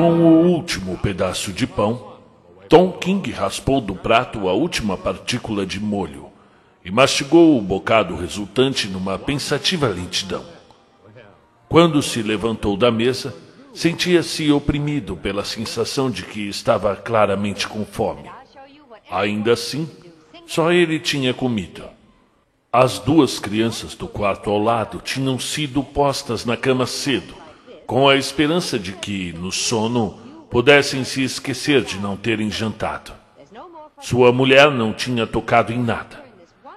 Com o último pedaço de pão, Tom King raspou do prato a última partícula de molho e mastigou o bocado resultante numa pensativa lentidão. Quando se levantou da mesa, sentia-se oprimido pela sensação de que estava claramente com fome. Ainda assim, só ele tinha comido. As duas crianças do quarto ao lado tinham sido postas na cama cedo, com a esperança de que, no sono, pudessem se esquecer de não terem jantado. Sua mulher não tinha tocado em nada.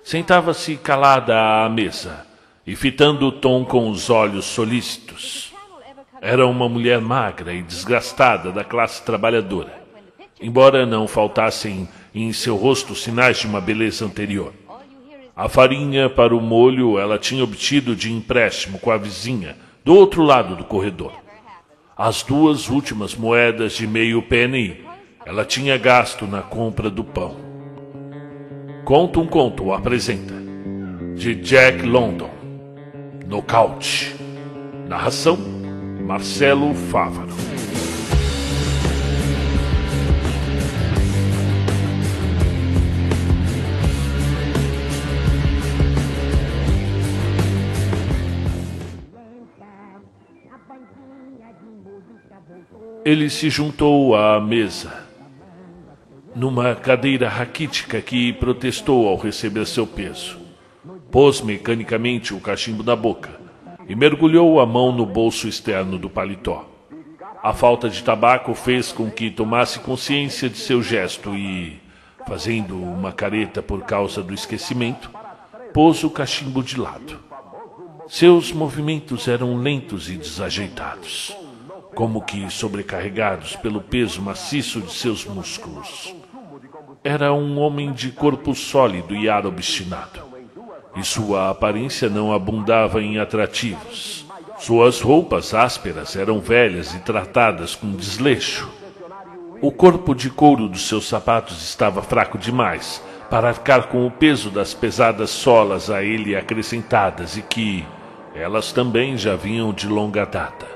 Sentava-se calada à mesa e fitando Tom com os olhos solícitos. Era uma mulher magra e desgastada da classe trabalhadora, embora não faltassem em seu rosto sinais de uma beleza anterior. A farinha para o molho ela tinha obtido de empréstimo com a vizinha, do outro lado do corredor. As duas últimas moedas de meio penny ela tinha gasto na compra do pão. Conta um conto apresenta. De Jack London. Nocaute. Narração: Marcelo Fávaro. Ele se juntou à mesa, numa cadeira raquítica que protestou ao receber seu peso. Pôs mecanicamente o cachimbo na boca e mergulhou a mão no bolso externo do paletó. A falta de tabaco fez com que tomasse consciência de seu gesto e, fazendo uma careta por causa do esquecimento, pôs o cachimbo de lado. Seus movimentos eram lentos e desajeitados como que sobrecarregados pelo peso maciço de seus músculos. Era um homem de corpo sólido e ar obstinado, e sua aparência não abundava em atrativos. Suas roupas ásperas eram velhas e tratadas com desleixo. O corpo de couro dos seus sapatos estava fraco demais para arcar com o peso das pesadas solas a ele acrescentadas e que elas também já vinham de longa data.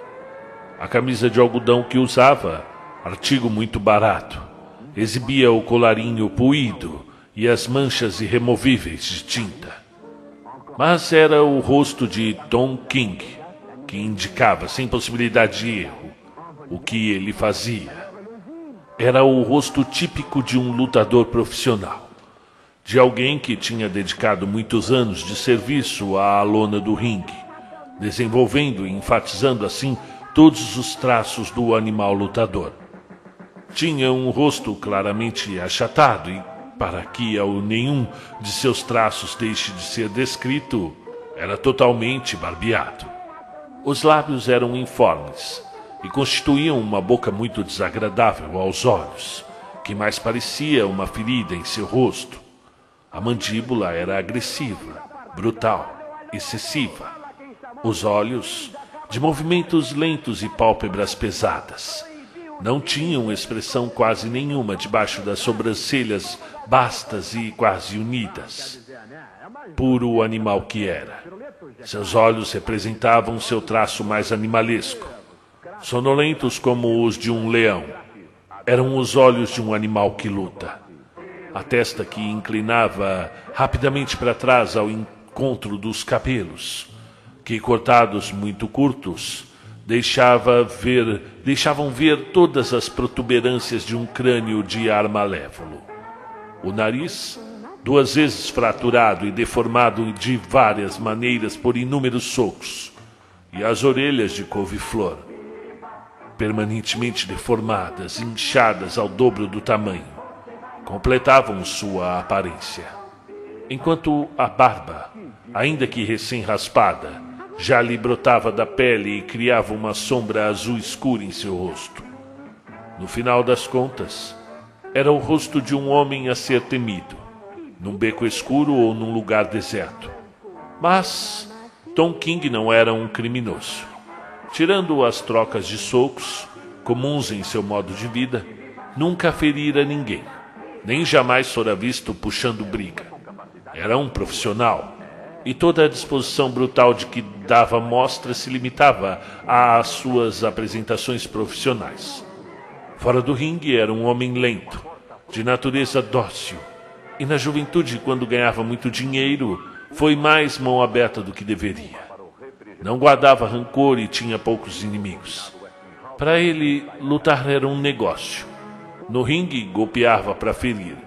A camisa de algodão que usava, artigo muito barato, exibia o colarinho puído e as manchas irremovíveis de tinta. Mas era o rosto de Tom King que indicava, sem possibilidade de erro, o que ele fazia. Era o rosto típico de um lutador profissional, de alguém que tinha dedicado muitos anos de serviço à lona do ringue, desenvolvendo e enfatizando assim todos os traços do animal lutador. Tinha um rosto claramente achatado e, para que ao nenhum de seus traços deixe de ser descrito, era totalmente barbeado. Os lábios eram informes e constituíam uma boca muito desagradável aos olhos, que mais parecia uma ferida em seu rosto. A mandíbula era agressiva, brutal, excessiva. Os olhos de movimentos lentos e pálpebras pesadas. Não tinham expressão quase nenhuma debaixo das sobrancelhas bastas e quase unidas. Puro animal que era. Seus olhos representavam seu traço mais animalesco, sonolentos como os de um leão. Eram os olhos de um animal que luta. A testa que inclinava rapidamente para trás ao encontro dos cabelos que cortados muito curtos deixava ver, deixavam ver todas as protuberâncias de um crânio de ar malévolo. O nariz, duas vezes fraturado e deformado de várias maneiras por inúmeros socos, e as orelhas de couve-flor, permanentemente deformadas, inchadas ao dobro do tamanho, completavam sua aparência. Enquanto a barba, ainda que recém-raspada, já lhe brotava da pele e criava uma sombra azul escura em seu rosto. No final das contas, era o rosto de um homem a ser temido, num beco escuro ou num lugar deserto. Mas Tom King não era um criminoso. Tirando as trocas de socos, comuns em seu modo de vida, nunca ferira ninguém, nem jamais fora visto puxando briga. Era um profissional e toda a disposição brutal de que dava mostra se limitava às suas apresentações profissionais. Fora do ringue era um homem lento, de natureza dócil, e na juventude, quando ganhava muito dinheiro, foi mais mão aberta do que deveria. Não guardava rancor e tinha poucos inimigos. Para ele, lutar era um negócio. No ringue, golpeava para ferir,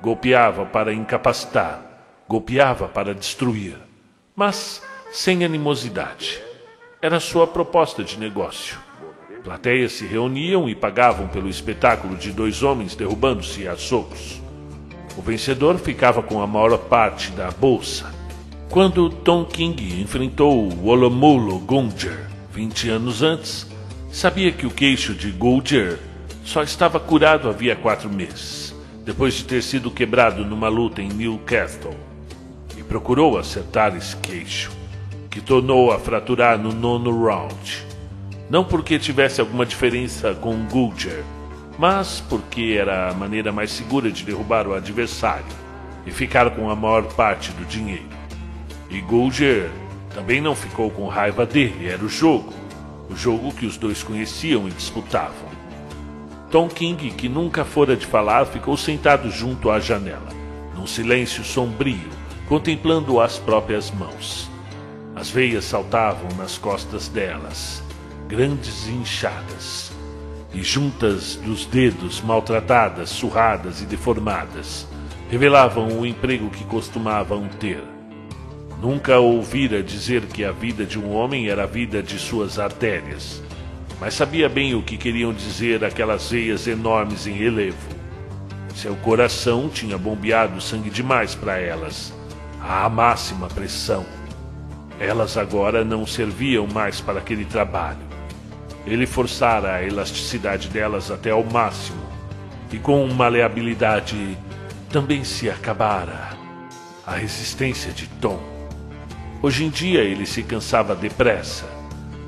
golpeava para incapacitar, golpeava para destruir, mas sem animosidade. Era sua proposta de negócio. Plateias se reuniam e pagavam pelo espetáculo de dois homens derrubando-se a socos. O vencedor ficava com a maior parte da bolsa. Quando Tom King enfrentou o Olomulo Gunjer 20 anos antes, sabia que o queixo de Gunjer só estava curado havia quatro meses, depois de ter sido quebrado numa luta em Newcastle, procurou acertar esse queixo, que tornou a fraturar no nono round. Não porque tivesse alguma diferença com Gunjer, mas porque era a maneira mais segura de derrubar o adversário e ficar com a maior parte do dinheiro. E Golger também não ficou com raiva dele, era o jogo. O jogo que os dois conheciam e disputavam. Tom King, que nunca fora de falar, ficou sentado junto à janela, num silêncio sombrio, contemplando as próprias mãos. As veias saltavam nas costas delas, grandes e inchadas, e juntas dos dedos maltratadas, surradas e deformadas, revelavam o emprego que costumavam ter Nunca ouvira dizer que a vida de um homem era a vida de suas artérias, mas sabia bem o que queriam dizer aquelas veias enormes em relevo. Seu coração tinha bombeado sangue demais para elas, à máxima pressão. Elas agora não serviam mais para aquele trabalho. Ele forçara a elasticidade delas até ao máximo, e com maleabilidade também se acabara a resistência de Tom. Hoje em dia ele se cansava depressa.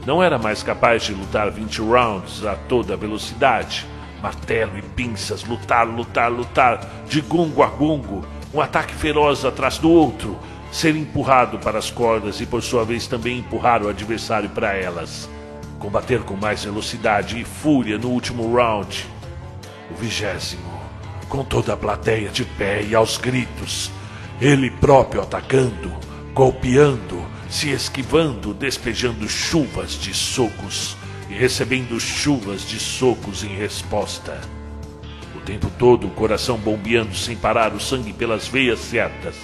Não era mais capaz de lutar 20 rounds a toda velocidade. Martelo e pinças, lutar, lutar, lutar, de gongo a gongo, um ataque feroz atrás do outro, ser empurrado para as cordas e por sua vez também empurrar o adversário para elas. Combater com mais velocidade e fúria no último round. O vigésimo, com toda a plateia de pé e aos gritos, ele próprio atacando golpeando, se esquivando, despejando chuvas de socos e recebendo chuvas de socos em resposta. Tempo todo o coração bombeando sem parar o sangue pelas veias certas.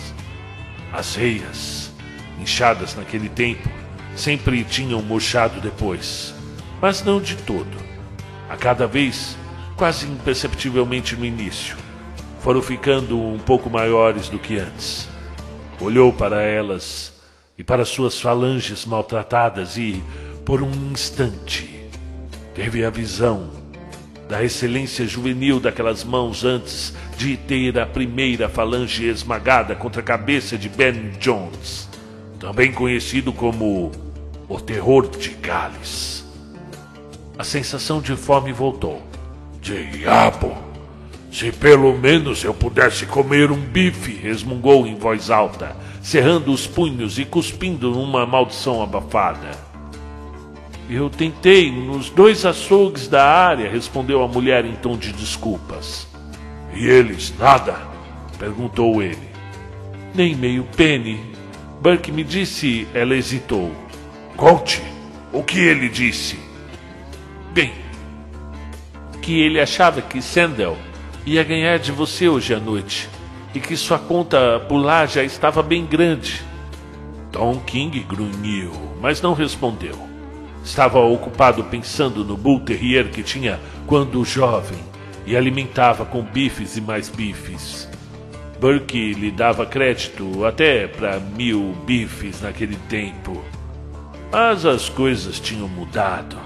As veias, inchadas naquele tempo, sempre tinham murchado depois, mas não de todo. A cada vez, quase imperceptivelmente no início, foram ficando um pouco maiores do que antes olhou para elas e para suas falanges maltratadas e, por um instante, teve a visão da excelência juvenil daquelas mãos antes de ter a primeira falange esmagada contra a cabeça de Ben Jones, também conhecido como o Terror de Gales. A sensação de fome voltou. Diabo! Se pelo menos eu pudesse comer um bife, resmungou em voz alta, cerrando os punhos e cuspindo numa maldição abafada. Eu tentei nos dois açougues da área, respondeu a mulher em tom de desculpas. E eles nada? perguntou ele. Nem meio pene. Burke me disse, ela hesitou. Conte, o que ele disse? Bem, que ele achava que Sandel ia ganhar de você hoje à noite e que sua conta por lá já estava bem grande. Tom King grunhiu, mas não respondeu. Estava ocupado pensando no Bull Terrier que tinha quando jovem e alimentava com bifes e mais bifes. Burke lhe dava crédito até para mil bifes naquele tempo. Mas as coisas tinham mudado.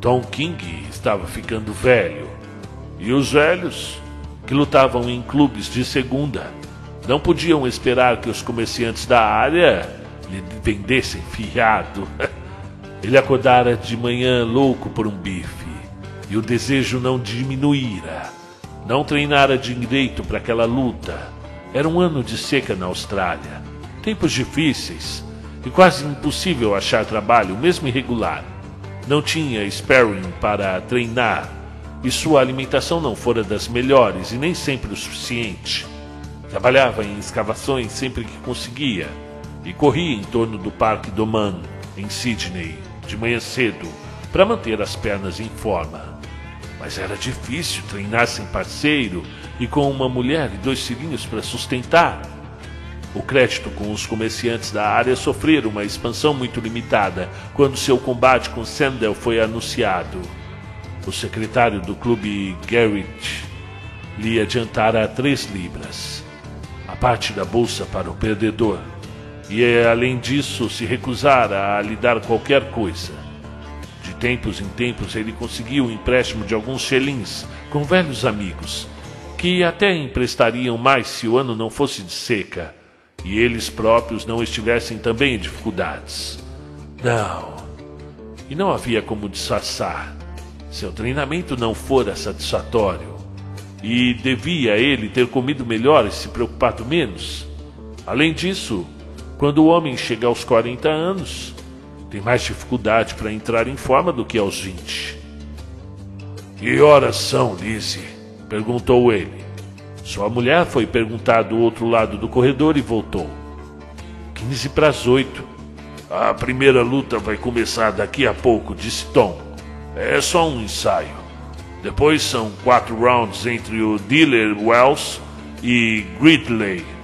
Tom King estava ficando velho e os velhos, que lutavam em clubes de segunda, não podiam esperar que os comerciantes da área lhe vendessem fiado. Ele acordara de manhã louco por um bife, e o desejo não diminuíra. Não treinara direito para aquela luta. Era um ano de seca na Austrália. Tempos difíceis e quase impossível achar trabalho, mesmo irregular. Não tinha sparring para treinar e sua alimentação não fora das melhores e nem sempre o suficiente. Trabalhava em escavações sempre que conseguia e corria em torno do Parque Doman, em Sydney, de manhã cedo, para manter as pernas em forma. Mas era difícil treinar sem parceiro e com uma mulher e dois filhinhos para sustentar. O crédito com os comerciantes da área sofreram uma expansão muito limitada quando seu combate com Sandel foi anunciado. O secretário do clube Garrett lhe adiantara três libras, a parte da bolsa para o perdedor, e além disso se recusara a lhe dar qualquer coisa. De tempos em tempos ele conseguiu o empréstimo de alguns xelins com velhos amigos, que até emprestariam mais se o ano não fosse de seca e eles próprios não estivessem também em dificuldades. Não. E não havia como disfarçar. Seu treinamento não fora satisfatório. E devia ele ter comido melhor e se preocupado menos. Além disso, quando o homem chega aos 40 anos, tem mais dificuldade para entrar em forma do que aos 20. Que horas são, Lizzie? perguntou ele. Sua mulher foi perguntar do outro lado do corredor e voltou. 15 para as 8. A primeira luta vai começar daqui a pouco, disse Tom. É só um ensaio. Depois são quatro rounds entre o Dealer Wells e Gridley.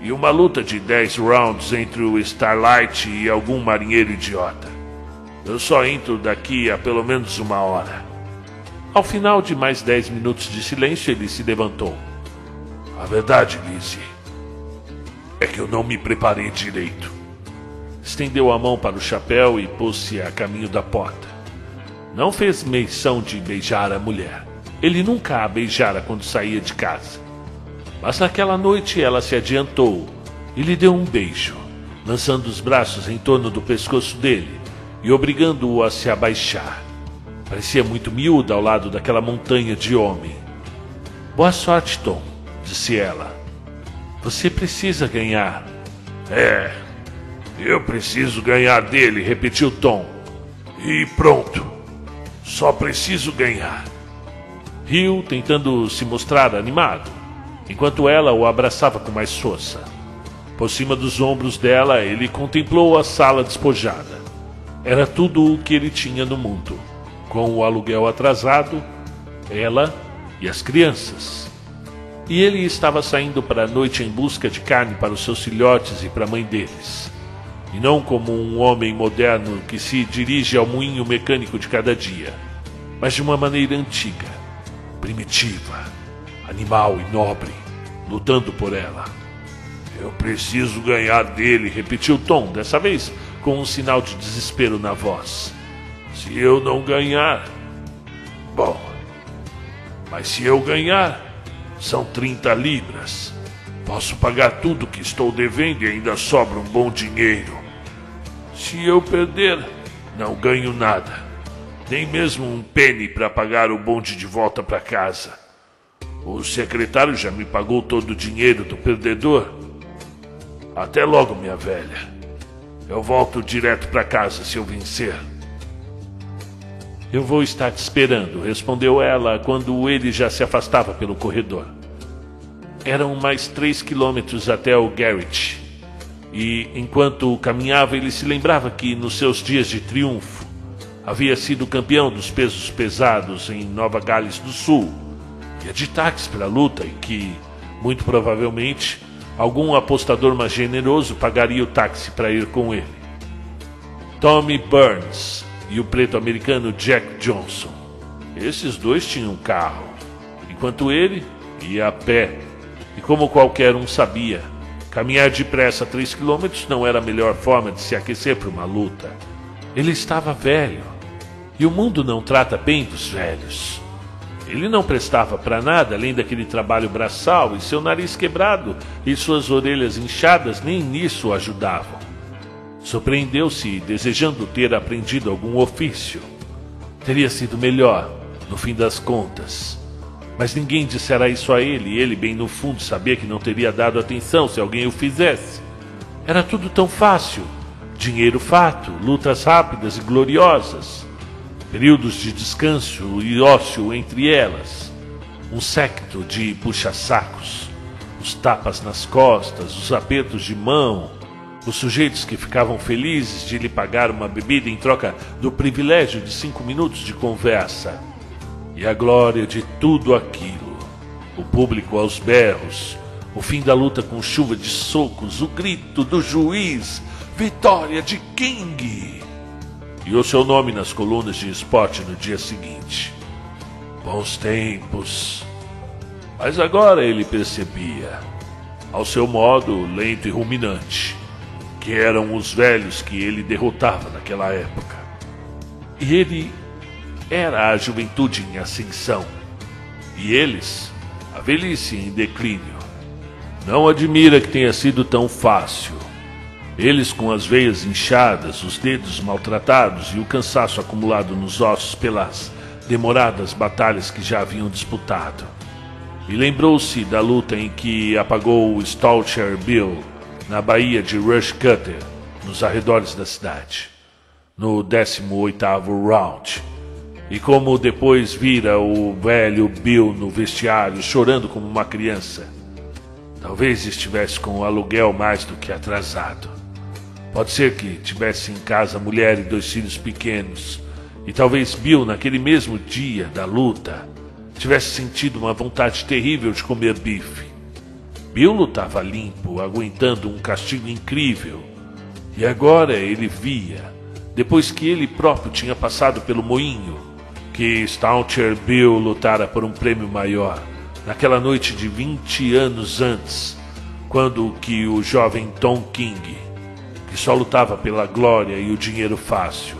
E uma luta de 10 rounds entre o Starlight e algum marinheiro idiota. Eu só entro daqui a pelo menos uma hora. Ao final de mais dez minutos de silêncio, ele se levantou. A verdade, Lizzie, é que eu não me preparei direito. Estendeu a mão para o chapéu e pôs-se a caminho da porta. Não fez menção de beijar a mulher. Ele nunca a beijara quando saía de casa. Mas naquela noite ela se adiantou e lhe deu um beijo, lançando os braços em torno do pescoço dele e obrigando-o a se abaixar. Parecia muito miúda ao lado daquela montanha de homem. Boa sorte, Tom disse ela. Você precisa ganhar. É, eu preciso ganhar dele, repetiu Tom. E pronto. Só preciso ganhar. Riu, tentando se mostrar animado, enquanto ela o abraçava com mais força. Por cima dos ombros dela, ele contemplou a sala despojada. Era tudo o que ele tinha no mundo. Com o aluguel atrasado, ela e as crianças. E ele estava saindo para a noite em busca de carne para os seus filhotes e para a mãe deles. E não como um homem moderno que se dirige ao moinho mecânico de cada dia, mas de uma maneira antiga, primitiva, animal e nobre, lutando por ela. Eu preciso ganhar dele, repetiu Tom, dessa vez com um sinal de desespero na voz. Se eu não ganhar. Bom, mas se eu ganhar, são 30 libras. Posso pagar tudo que estou devendo e ainda sobra um bom dinheiro. Se eu perder, não ganho nada. Nem mesmo um penny para pagar o bonde de volta para casa. O secretário já me pagou todo o dinheiro do perdedor. Até logo, minha velha. Eu volto direto para casa se eu vencer. Eu vou estar te esperando, respondeu ela quando ele já se afastava pelo corredor. Eram mais três quilômetros até o Garrett. E enquanto caminhava, ele se lembrava que nos seus dias de triunfo havia sido campeão dos pesos pesados em Nova Gales do Sul, ia de táxi para a luta e que, muito provavelmente, algum apostador mais generoso pagaria o táxi para ir com ele. Tommy Burns e o preto americano Jack Johnson. Esses dois tinham um carro, enquanto ele ia a pé. E como qualquer um sabia, caminhar depressa 3 quilômetros não era a melhor forma de se aquecer para uma luta. Ele estava velho, e o mundo não trata bem dos velhos. Ele não prestava para nada além daquele trabalho braçal e seu nariz quebrado e suas orelhas inchadas nem nisso o ajudavam. Surpreendeu-se, desejando ter aprendido algum ofício. Teria sido melhor, no fim das contas. Mas ninguém dissera isso a ele, e ele, bem no fundo, sabia que não teria dado atenção se alguém o fizesse. Era tudo tão fácil: dinheiro fato, lutas rápidas e gloriosas. Períodos de descanso e ócio entre elas, um séquito de puxa-sacos, os tapas nas costas, os apertos de mão, os sujeitos que ficavam felizes de lhe pagar uma bebida em troca do privilégio de cinco minutos de conversa, e a glória de tudo aquilo, o público aos berros, o fim da luta com chuva de socos, o grito do juiz, vitória de King! E o seu nome nas colunas de esporte no dia seguinte. Bons tempos. Mas agora ele percebia, ao seu modo lento e ruminante, que eram os velhos que ele derrotava naquela época. E ele era a juventude em ascensão, e eles a velhice em declínio. Não admira que tenha sido tão fácil. Eles com as veias inchadas, os dedos maltratados e o cansaço acumulado nos ossos pelas demoradas batalhas que já haviam disputado. E lembrou-se da luta em que apagou o Stalcher Bill na baía de Rush Cutter, nos arredores da cidade, no 18º round. E como depois vira o velho Bill no vestiário chorando como uma criança. Talvez estivesse com o aluguel mais do que atrasado. Pode ser que tivesse em casa mulher e dois filhos pequenos. E talvez Bill, naquele mesmo dia da luta, tivesse sentido uma vontade terrível de comer bife. Bill lutava limpo, aguentando um castigo incrível. E agora ele via, depois que ele próprio tinha passado pelo moinho, que Stauncher Bill lutara por um prêmio maior, naquela noite de 20 anos antes, quando que o jovem Tom King, que só lutava pela glória e o dinheiro fácil.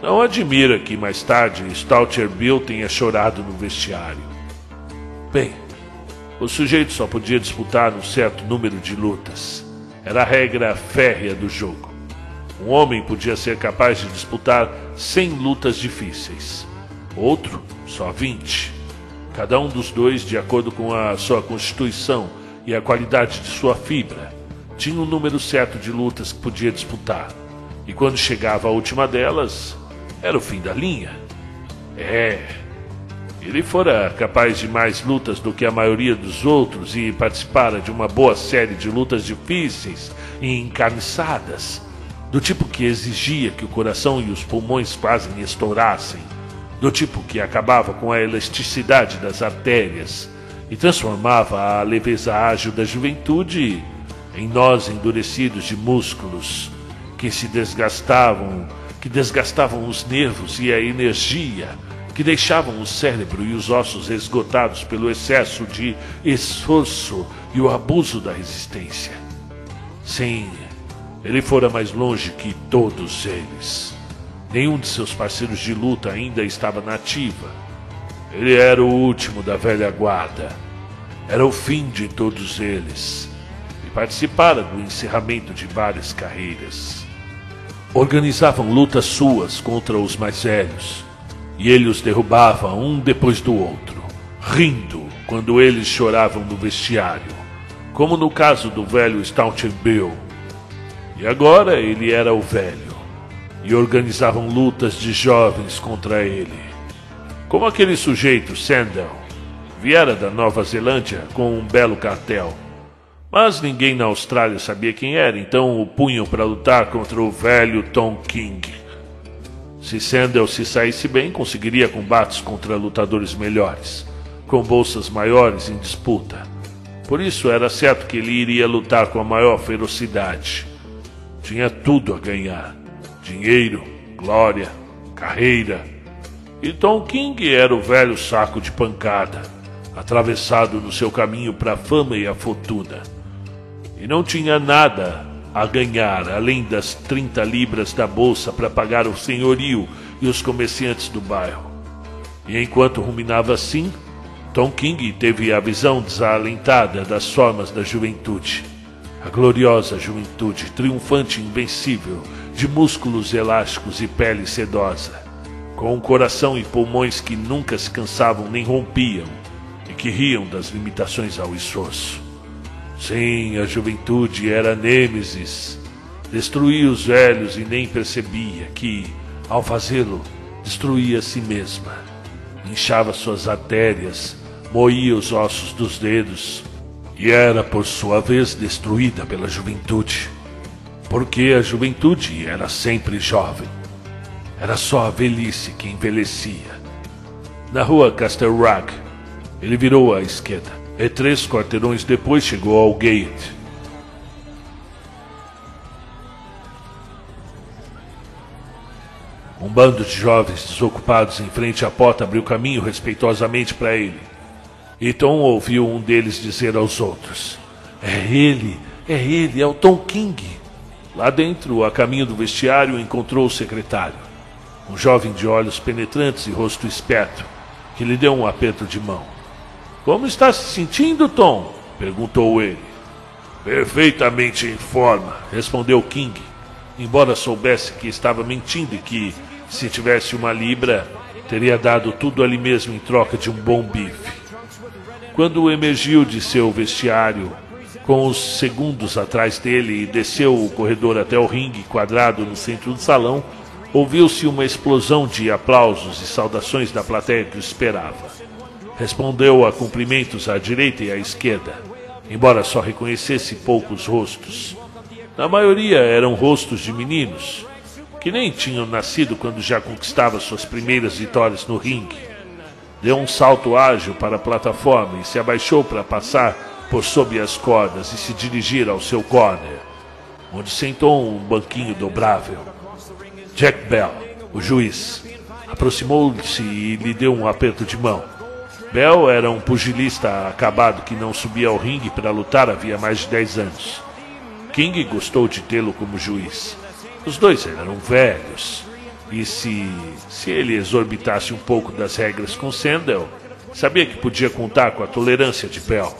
Não admira que mais tarde Stauncher Bill tenha chorado no vestiário. Bem, o sujeito só podia disputar um certo número de lutas. Era a regra férrea do jogo. Um homem podia ser capaz de disputar 100 lutas difíceis, outro só 20. Cada um dos dois, de acordo com a sua constituição e a qualidade de sua fibra, tinha um número certo de lutas que podia disputar. E quando chegava a última delas, era o fim da linha. É, ele fora capaz de mais lutas do que a maioria dos outros e participara de uma boa série de lutas difíceis e encarniçadas, do tipo que exigia que o coração e os pulmões quase estourassem, do tipo que acabava com a elasticidade das artérias e transformava a leveza ágil da juventude em nós endurecidos de músculos que se desgastavam, que desgastavam os nervos e a energia que deixavam o cérebro e os ossos esgotados pelo excesso de esforço e o abuso da resistência. Sim, ele fora mais longe que todos eles. Nenhum de seus parceiros de luta ainda estava na ativa. Ele era o último da velha guarda. Era o fim de todos eles. Participara do encerramento de várias carreiras. Organizavam lutas suas contra os mais velhos e ele os derrubava um depois do outro, rindo quando eles choravam no vestiário, como no caso do velho Staunton Bill. E agora ele era o velho, e organizavam lutas de jovens contra ele. Como aquele sujeito, Sandel, viera da Nova Zelândia com um belo cartel. Mas ninguém na Austrália sabia quem era, então o punham para lutar contra o velho Tom King. Se Sandel se saísse bem, conseguiria combates contra lutadores melhores, com bolsas maiores em disputa. Por isso era certo que ele iria lutar com a maior ferocidade. Tinha tudo a ganhar: dinheiro, glória, carreira. E Tom King era o velho saco de pancada, atravessado no seu caminho para a fama e a fortuna. E não tinha nada a ganhar, além das 30 libras da bolsa para pagar o senhorio e os comerciantes do bairro. E enquanto ruminava assim, Tom King teve a visão desalentada das formas da juventude. A gloriosa juventude, triunfante e invencível, de músculos elásticos e pele sedosa, com um coração e pulmões que nunca se cansavam nem rompiam, e que riam das limitações ao esforço. Sim, a juventude era Nêmesis. Destruía os velhos e nem percebia que, ao fazê-lo, destruía a si mesma, inchava suas artérias, moía os ossos dos dedos e era, por sua vez, destruída pela juventude. Porque a juventude era sempre jovem. Era só a velhice que envelhecia. Na rua Castle Rock, ele virou à esquerda e três quarteirões depois chegou ao gate. Um bando de jovens desocupados em frente à porta abriu caminho respeitosamente para ele. E Tom ouviu um deles dizer aos outros: É ele, é ele, é o Tom King. Lá dentro, a caminho do vestiário, encontrou o secretário, um jovem de olhos penetrantes e rosto esperto, que lhe deu um aperto de mão. Como está se sentindo, Tom? perguntou ele. Perfeitamente em forma, respondeu King, embora soubesse que estava mentindo e que se tivesse uma libra, teria dado tudo ali mesmo em troca de um bom bife. Quando emergiu de seu vestiário, com os segundos atrás dele e desceu o corredor até o ringue quadrado no centro do salão, ouviu-se uma explosão de aplausos e saudações da plateia que o esperava. Respondeu a cumprimentos à direita e à esquerda, embora só reconhecesse poucos rostos. Na maioria eram rostos de meninos, que nem tinham nascido quando já conquistava suas primeiras vitórias no ringue. Deu um salto ágil para a plataforma e se abaixou para passar por sob as cordas e se dirigir ao seu corner, onde sentou um banquinho dobrável. Jack Bell, o juiz, aproximou-se e lhe deu um aperto de mão. Bell era um pugilista acabado que não subia ao ringue para lutar havia mais de dez anos. King gostou de tê-lo como juiz. Os dois eram velhos. E se, se ele exorbitasse um pouco das regras com Sandel, sabia que podia contar com a tolerância de Bell.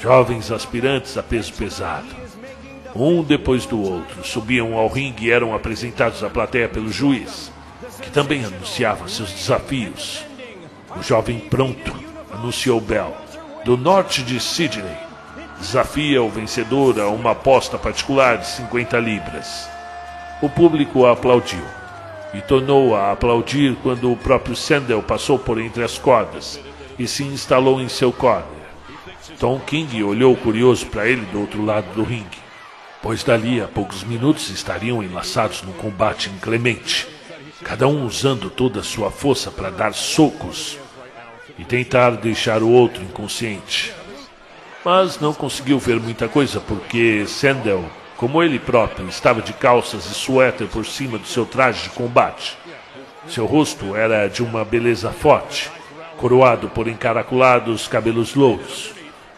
Jovens aspirantes a peso pesado. Um depois do outro subiam ao ringue e eram apresentados à plateia pelo juiz, que também anunciava seus desafios. O jovem pronto, anunciou Bell, do norte de Sydney desafia o vencedor a uma aposta particular de 50 libras. O público aplaudiu e tornou a aplaudir quando o próprio Sandel passou por entre as cordas e se instalou em seu corner. Tom King olhou curioso para ele do outro lado do ringue, pois dali a poucos minutos estariam enlaçados num combate inclemente, cada um usando toda a sua força para dar socos e tentar deixar o outro inconsciente mas não conseguiu ver muita coisa porque Sandel, como ele próprio, estava de calças e suéter por cima do seu traje de combate. Seu rosto era de uma beleza forte, coroado por encaracolados cabelos louros,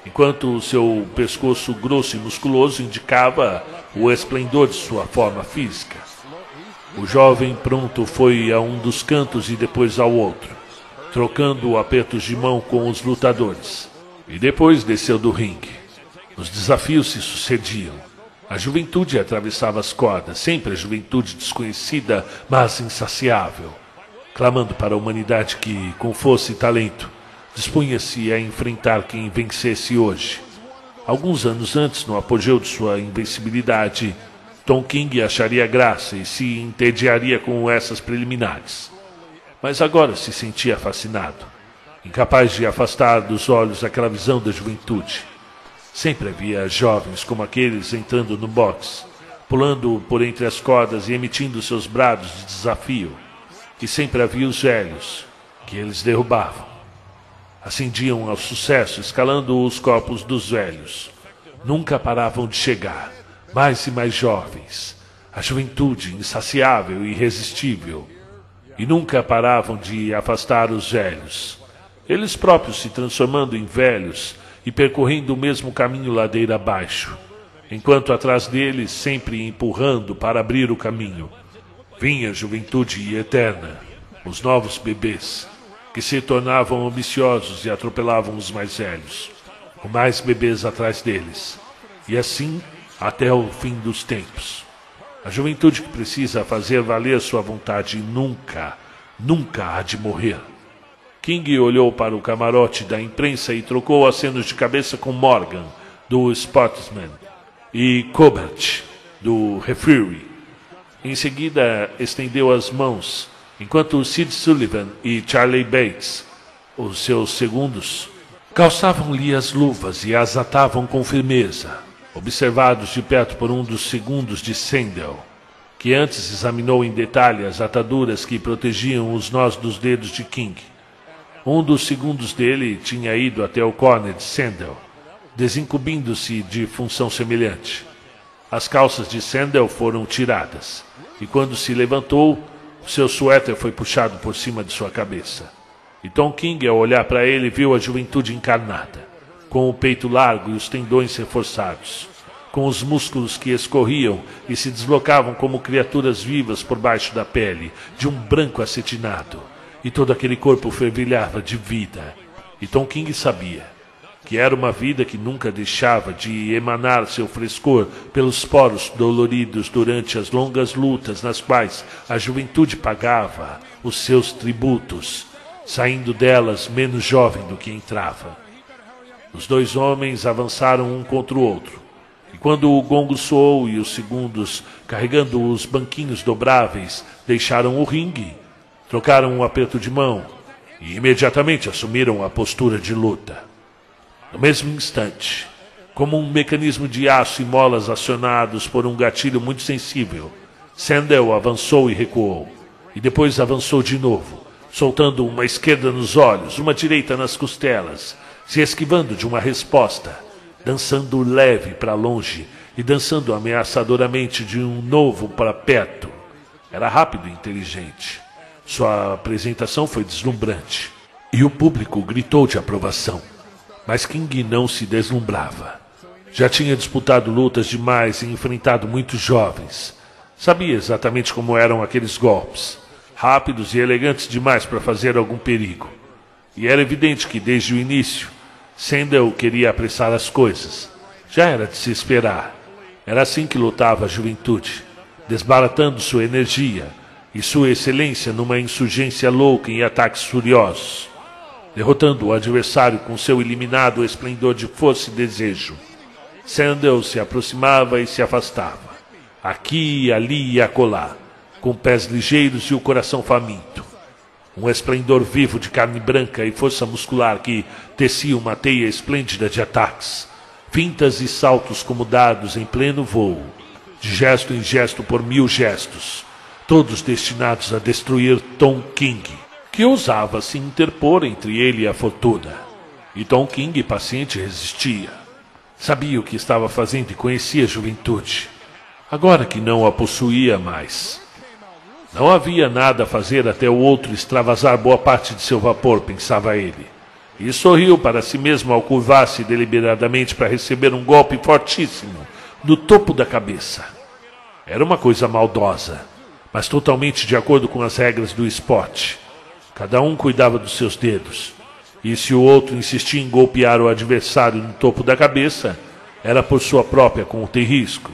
enquanto seu pescoço grosso e musculoso indicava o esplendor de sua forma física. O jovem pronto foi a um dos cantos e depois ao outro, trocando apertos de mão com os lutadores. E depois desceu do ringue. Os desafios se sucediam. A juventude atravessava as cordas, sempre a juventude desconhecida, mas insaciável, clamando para a humanidade que, com força e talento, dispunha-se a enfrentar quem vencesse hoje. Alguns anos antes, no apogeu de sua invencibilidade, Tom King acharia graça e se entediaria com essas preliminares. Mas agora se sentia fascinado incapaz de afastar dos olhos aquela visão da juventude. Sempre havia jovens como aqueles entrando no box, pulando por entre as cordas e emitindo seus brados de desafio. E sempre havia os velhos, que eles derrubavam. Ascendiam ao sucesso, escalando os corpos dos velhos. Nunca paravam de chegar, mais e mais jovens. A juventude insaciável e irresistível. E nunca paravam de afastar os velhos eles próprios se transformando em velhos e percorrendo o mesmo caminho ladeira abaixo, enquanto atrás deles, sempre empurrando para abrir o caminho, vinha a juventude eterna, os novos bebês, que se tornavam ambiciosos e atropelavam os mais velhos, com mais bebês atrás deles, e assim até o fim dos tempos. A juventude que precisa fazer valer sua vontade nunca, nunca há de morrer. King olhou para o camarote da imprensa e trocou acenos de cabeça com Morgan, do Sportsman, e Colbert, do Referee. Em seguida, estendeu as mãos enquanto Sid Sullivan e Charlie Bates, os seus segundos, calçavam-lhe as luvas e as atavam com firmeza, observados de perto por um dos segundos de Sandel, que antes examinou em detalhe as ataduras que protegiam os nós dos dedos de King. Um dos segundos dele tinha ido até o corner de Sandel, desincumbindo-se de função semelhante. As calças de Sandel foram tiradas, e quando se levantou, seu suéter foi puxado por cima de sua cabeça. E Tom King, ao olhar para ele, viu a juventude encarnada, com o peito largo e os tendões reforçados, com os músculos que escorriam e se deslocavam como criaturas vivas por baixo da pele, de um branco acetinado, e todo aquele corpo fervilhava de vida. E Tom King sabia que era uma vida que nunca deixava de emanar seu frescor pelos poros doloridos durante as longas lutas nas quais a juventude pagava os seus tributos, saindo delas menos jovem do que entrava. Os dois homens avançaram um contra o outro, e quando o gongo soou e os segundos, carregando os banquinhos dobráveis, deixaram o ringue, trocaram um aperto de mão e imediatamente assumiram a postura de luta. No mesmo instante, como um mecanismo de aço e molas acionados por um gatilho muito sensível, Sandel avançou e recuou, e depois avançou de novo, soltando uma esquerda nos olhos, uma direita nas costelas, se esquivando de uma resposta, dançando leve para longe e dançando ameaçadoramente de um novo para perto. Era rápido e inteligente. Sua apresentação foi deslumbrante, e o público gritou de aprovação. Mas King não se deslumbrava. Já tinha disputado lutas demais e enfrentado muitos jovens. Sabia exatamente como eram aqueles golpes, rápidos e elegantes demais para fazer algum perigo. E era evidente que desde o início, Sandel queria apressar as coisas. Já era de se esperar. Era assim que lutava a juventude, desbaratando sua energia e sua excelência numa insurgência louca em ataques furiosos derrotando o adversário com seu iliminado esplendor de força e desejo. Sandel se aproximava e se afastava, aqui, ali e acolá, com pés ligeiros e o coração faminto. Um esplendor vivo de carne branca e força muscular que tecia uma teia esplêndida de ataques, fintas e saltos como dados em pleno voo, de gesto em gesto por mil gestos, todos destinados a destruir Tom King que ousava se interpor entre ele e a fortuna. E Tom King, paciente, resistia. Sabia o que estava fazendo e conhecia a juventude. Agora que não a possuía mais. Não havia nada a fazer até o outro extravasar boa parte de seu vapor, pensava ele. E sorriu para si mesmo ao curvar-se deliberadamente para receber um golpe fortíssimo no topo da cabeça. Era uma coisa maldosa, mas totalmente de acordo com as regras do esporte. Cada um cuidava dos seus dedos. E se o outro insistia em golpear o adversário no topo da cabeça, era por sua própria conta e risco.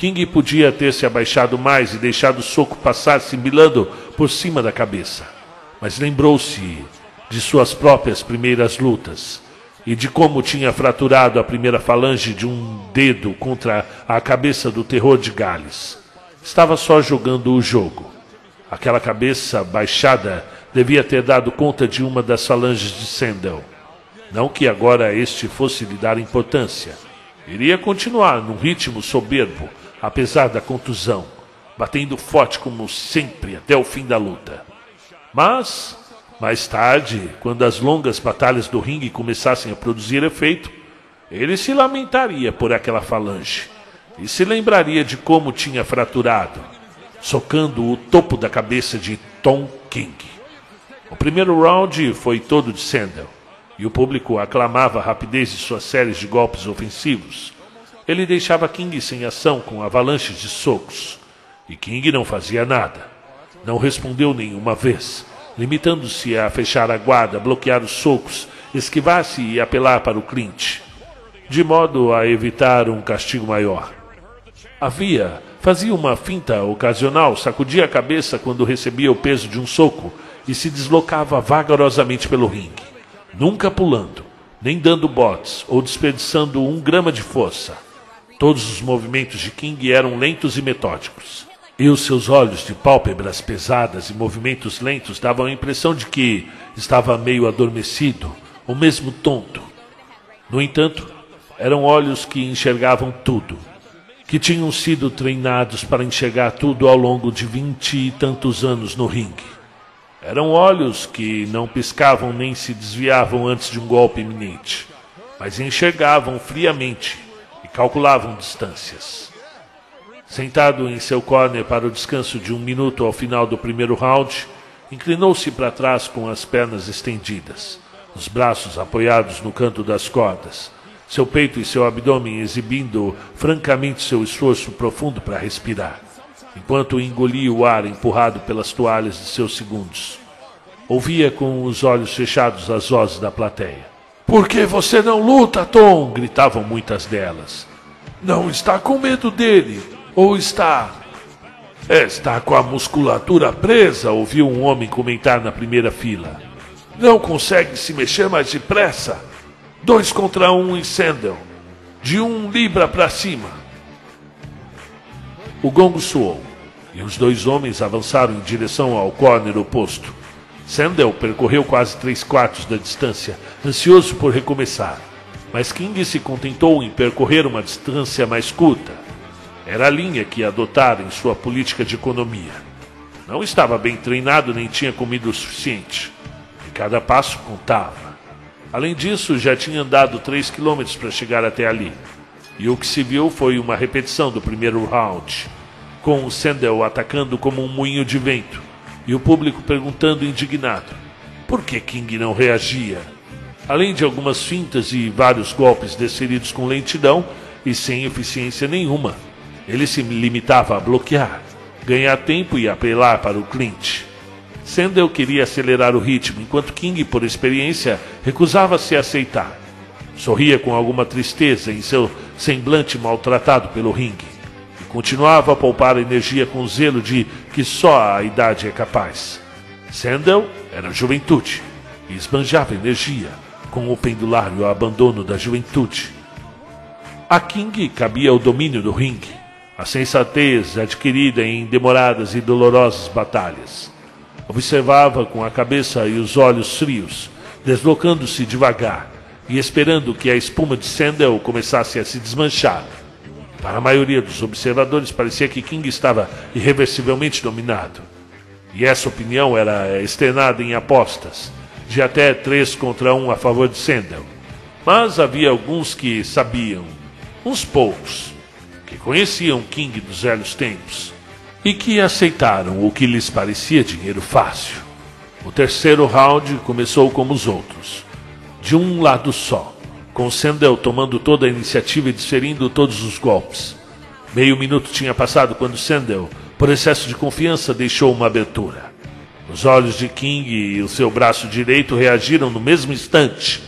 King podia ter se abaixado mais e deixado o soco passar simbilando por cima da cabeça. Mas lembrou-se de suas próprias primeiras lutas e de como tinha fraturado a primeira falange de um dedo contra a cabeça do terror de Gales. Estava só jogando o jogo. Aquela cabeça baixada devia ter dado conta de uma das falanges de Sandel. Não que agora este fosse lhe dar importância. Iria continuar num ritmo soberbo, apesar da contusão, batendo forte como sempre até o fim da luta. Mas, mais tarde, quando as longas batalhas do ringue começassem a produzir efeito, ele se lamentaria por aquela falange e se lembraria de como tinha fraturado, socando o topo da cabeça de Tom King. O primeiro round foi todo de Sandel, e o público aclamava a rapidez de suas séries de golpes ofensivos. Ele deixava King sem ação com avalanches de socos, e King não fazia nada. Não respondeu nenhuma vez, limitando-se a fechar a guarda, bloquear os socos, esquivar-se e apelar para o Clint, de modo a evitar um castigo maior. Havia, fazia uma finta ocasional, sacudia a cabeça quando recebia o peso de um soco e se deslocava vagarosamente pelo ringue, nunca pulando, nem dando botes ou desperdiçando um grama de força. Todos os movimentos de King eram lentos e metódicos. E os seus olhos de pálpebras pesadas e movimentos lentos davam a impressão de que estava meio adormecido, ou mesmo tonto. No entanto, eram olhos que enxergavam tudo, que tinham sido treinados para enxergar tudo ao longo de vinte e tantos anos no ringue. Eram olhos que não piscavam nem se desviavam antes de um golpe iminente, mas enxergavam friamente calculavam distâncias. Sentado em seu corner para o descanso de um minuto ao final do primeiro round, inclinou-se para trás com as pernas estendidas, os braços apoiados no canto das cordas, seu peito e seu abdômen exibindo francamente seu esforço profundo para respirar, enquanto engolia o ar empurrado pelas toalhas de seus segundos. Ouvia com os olhos fechados as vozes da plateia. Por que você não luta, Tom? gritavam muitas delas. Não está com medo dele. Ou está. Está com a musculatura presa, ouviu um homem comentar na primeira fila. Não consegue se mexer mais depressa. Dois contra um em Sandel. De um libra para cima. O gongo soou e os dois homens avançaram em direção ao corner oposto. Sandel percorreu quase três quartos da distância, ansioso por recomeçar. Mas King se contentou em percorrer uma distância mais curta. Era a linha que adotara em sua política de economia. Não estava bem treinado nem tinha comido o suficiente. E cada passo contava. Além disso, já tinha andado três quilômetros para chegar até ali. E o que se viu foi uma repetição do primeiro round, com o Sandel atacando como um moinho de vento e o público perguntando indignado: por que King não reagia? Além de algumas fintas e vários golpes desferidos com lentidão e sem eficiência nenhuma. Ele se limitava a bloquear, ganhar tempo e apelar para o Clint. Sandel queria acelerar o ritmo, enquanto King, por experiência, recusava-se a aceitar. Sorria com alguma tristeza em seu semblante maltratado pelo ringue. E continuava a poupar energia com o zelo de que só a idade é capaz. Sandel era juventude e esbanjava energia com o pendulário abandono da juventude. A King cabia o domínio do ringue a sensatez adquirida em demoradas e dolorosas batalhas. Observava com a cabeça e os olhos frios, deslocando-se devagar e esperando que a espuma de Sandel começasse a se desmanchar. Para a maioria dos observadores, parecia que King estava irreversivelmente dominado. E essa opinião era externada em apostas, de até três contra um a favor de Sandel. Mas havia alguns que sabiam, uns poucos, que conheciam King dos velhos tempos e que aceitaram o que lhes parecia dinheiro fácil. O terceiro round começou como os outros, de um lado só, com Sandel tomando toda a iniciativa e desferindo todos os golpes. Meio minuto tinha passado quando Sandel, por excesso de confiança, deixou uma abertura. Os olhos de King e o seu braço direito reagiram no mesmo instante.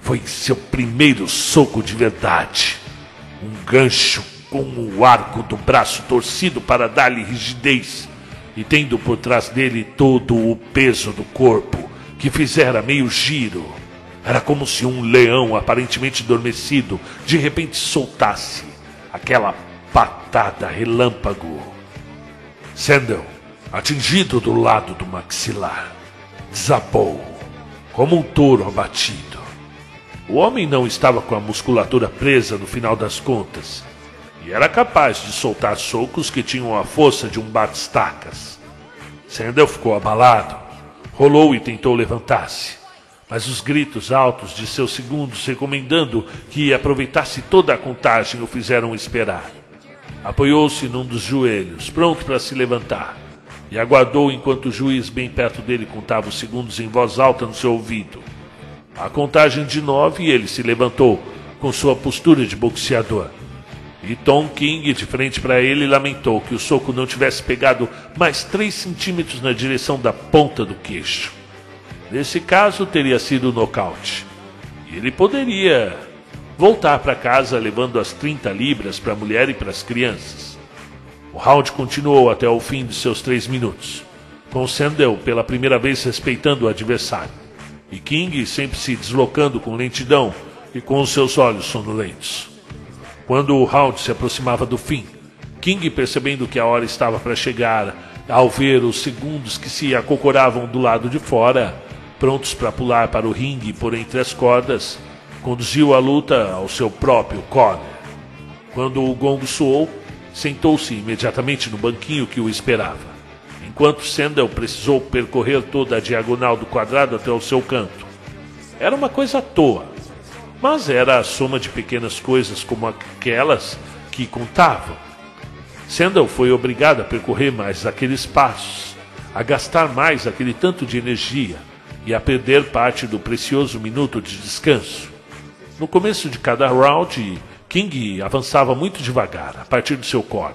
Foi seu primeiro soco de verdade. Um gancho com o arco do braço torcido para dar-lhe rigidez, e tendo por trás dele todo o peso do corpo, que fizera meio giro. Era como se um leão aparentemente adormecido de repente soltasse aquela patada relâmpago. Sandel, atingido do lado do maxilar, desabou como um touro abatido. O homem não estava com a musculatura presa no final das contas e era capaz de soltar socos que tinham a força de um bate-estacas. Sandel ficou abalado, rolou e tentou levantar-se, mas os gritos altos de seus segundos recomendando que aproveitasse toda a contagem o fizeram esperar. Apoiou-se num dos joelhos, pronto para se levantar, e aguardou enquanto o juiz bem perto dele contava os segundos em voz alta no seu ouvido. A contagem de nove ele se levantou, com sua postura de boxeador. E Tom King, de frente para ele, lamentou que o soco não tivesse pegado mais três centímetros na direção da ponta do queixo. Nesse caso, teria sido nocaute. E ele poderia voltar para casa levando as 30 libras para a mulher e para as crianças. O round continuou até o fim de seus três minutos, com Sandel pela primeira vez respeitando o adversário, e King sempre se deslocando com lentidão e com os seus olhos sonolentos. Quando o round se aproximava do fim, King, percebendo que a hora estava para chegar, ao ver os segundos que se acocoravam do lado de fora, prontos para pular para o ringue por entre as cordas, conduziu a luta ao seu próprio corner. Quando o gongo soou, sentou-se imediatamente no banquinho que o esperava, enquanto Sandel precisou percorrer toda a diagonal do quadrado até o seu canto. Era uma coisa à toa, mas era a soma de pequenas coisas como aquelas que contavam. Sandal foi obrigado a percorrer mais aqueles passos, a gastar mais aquele tanto de energia e a perder parte do precioso minuto de descanso. No começo de cada round, King avançava muito devagar, a partir do seu corner,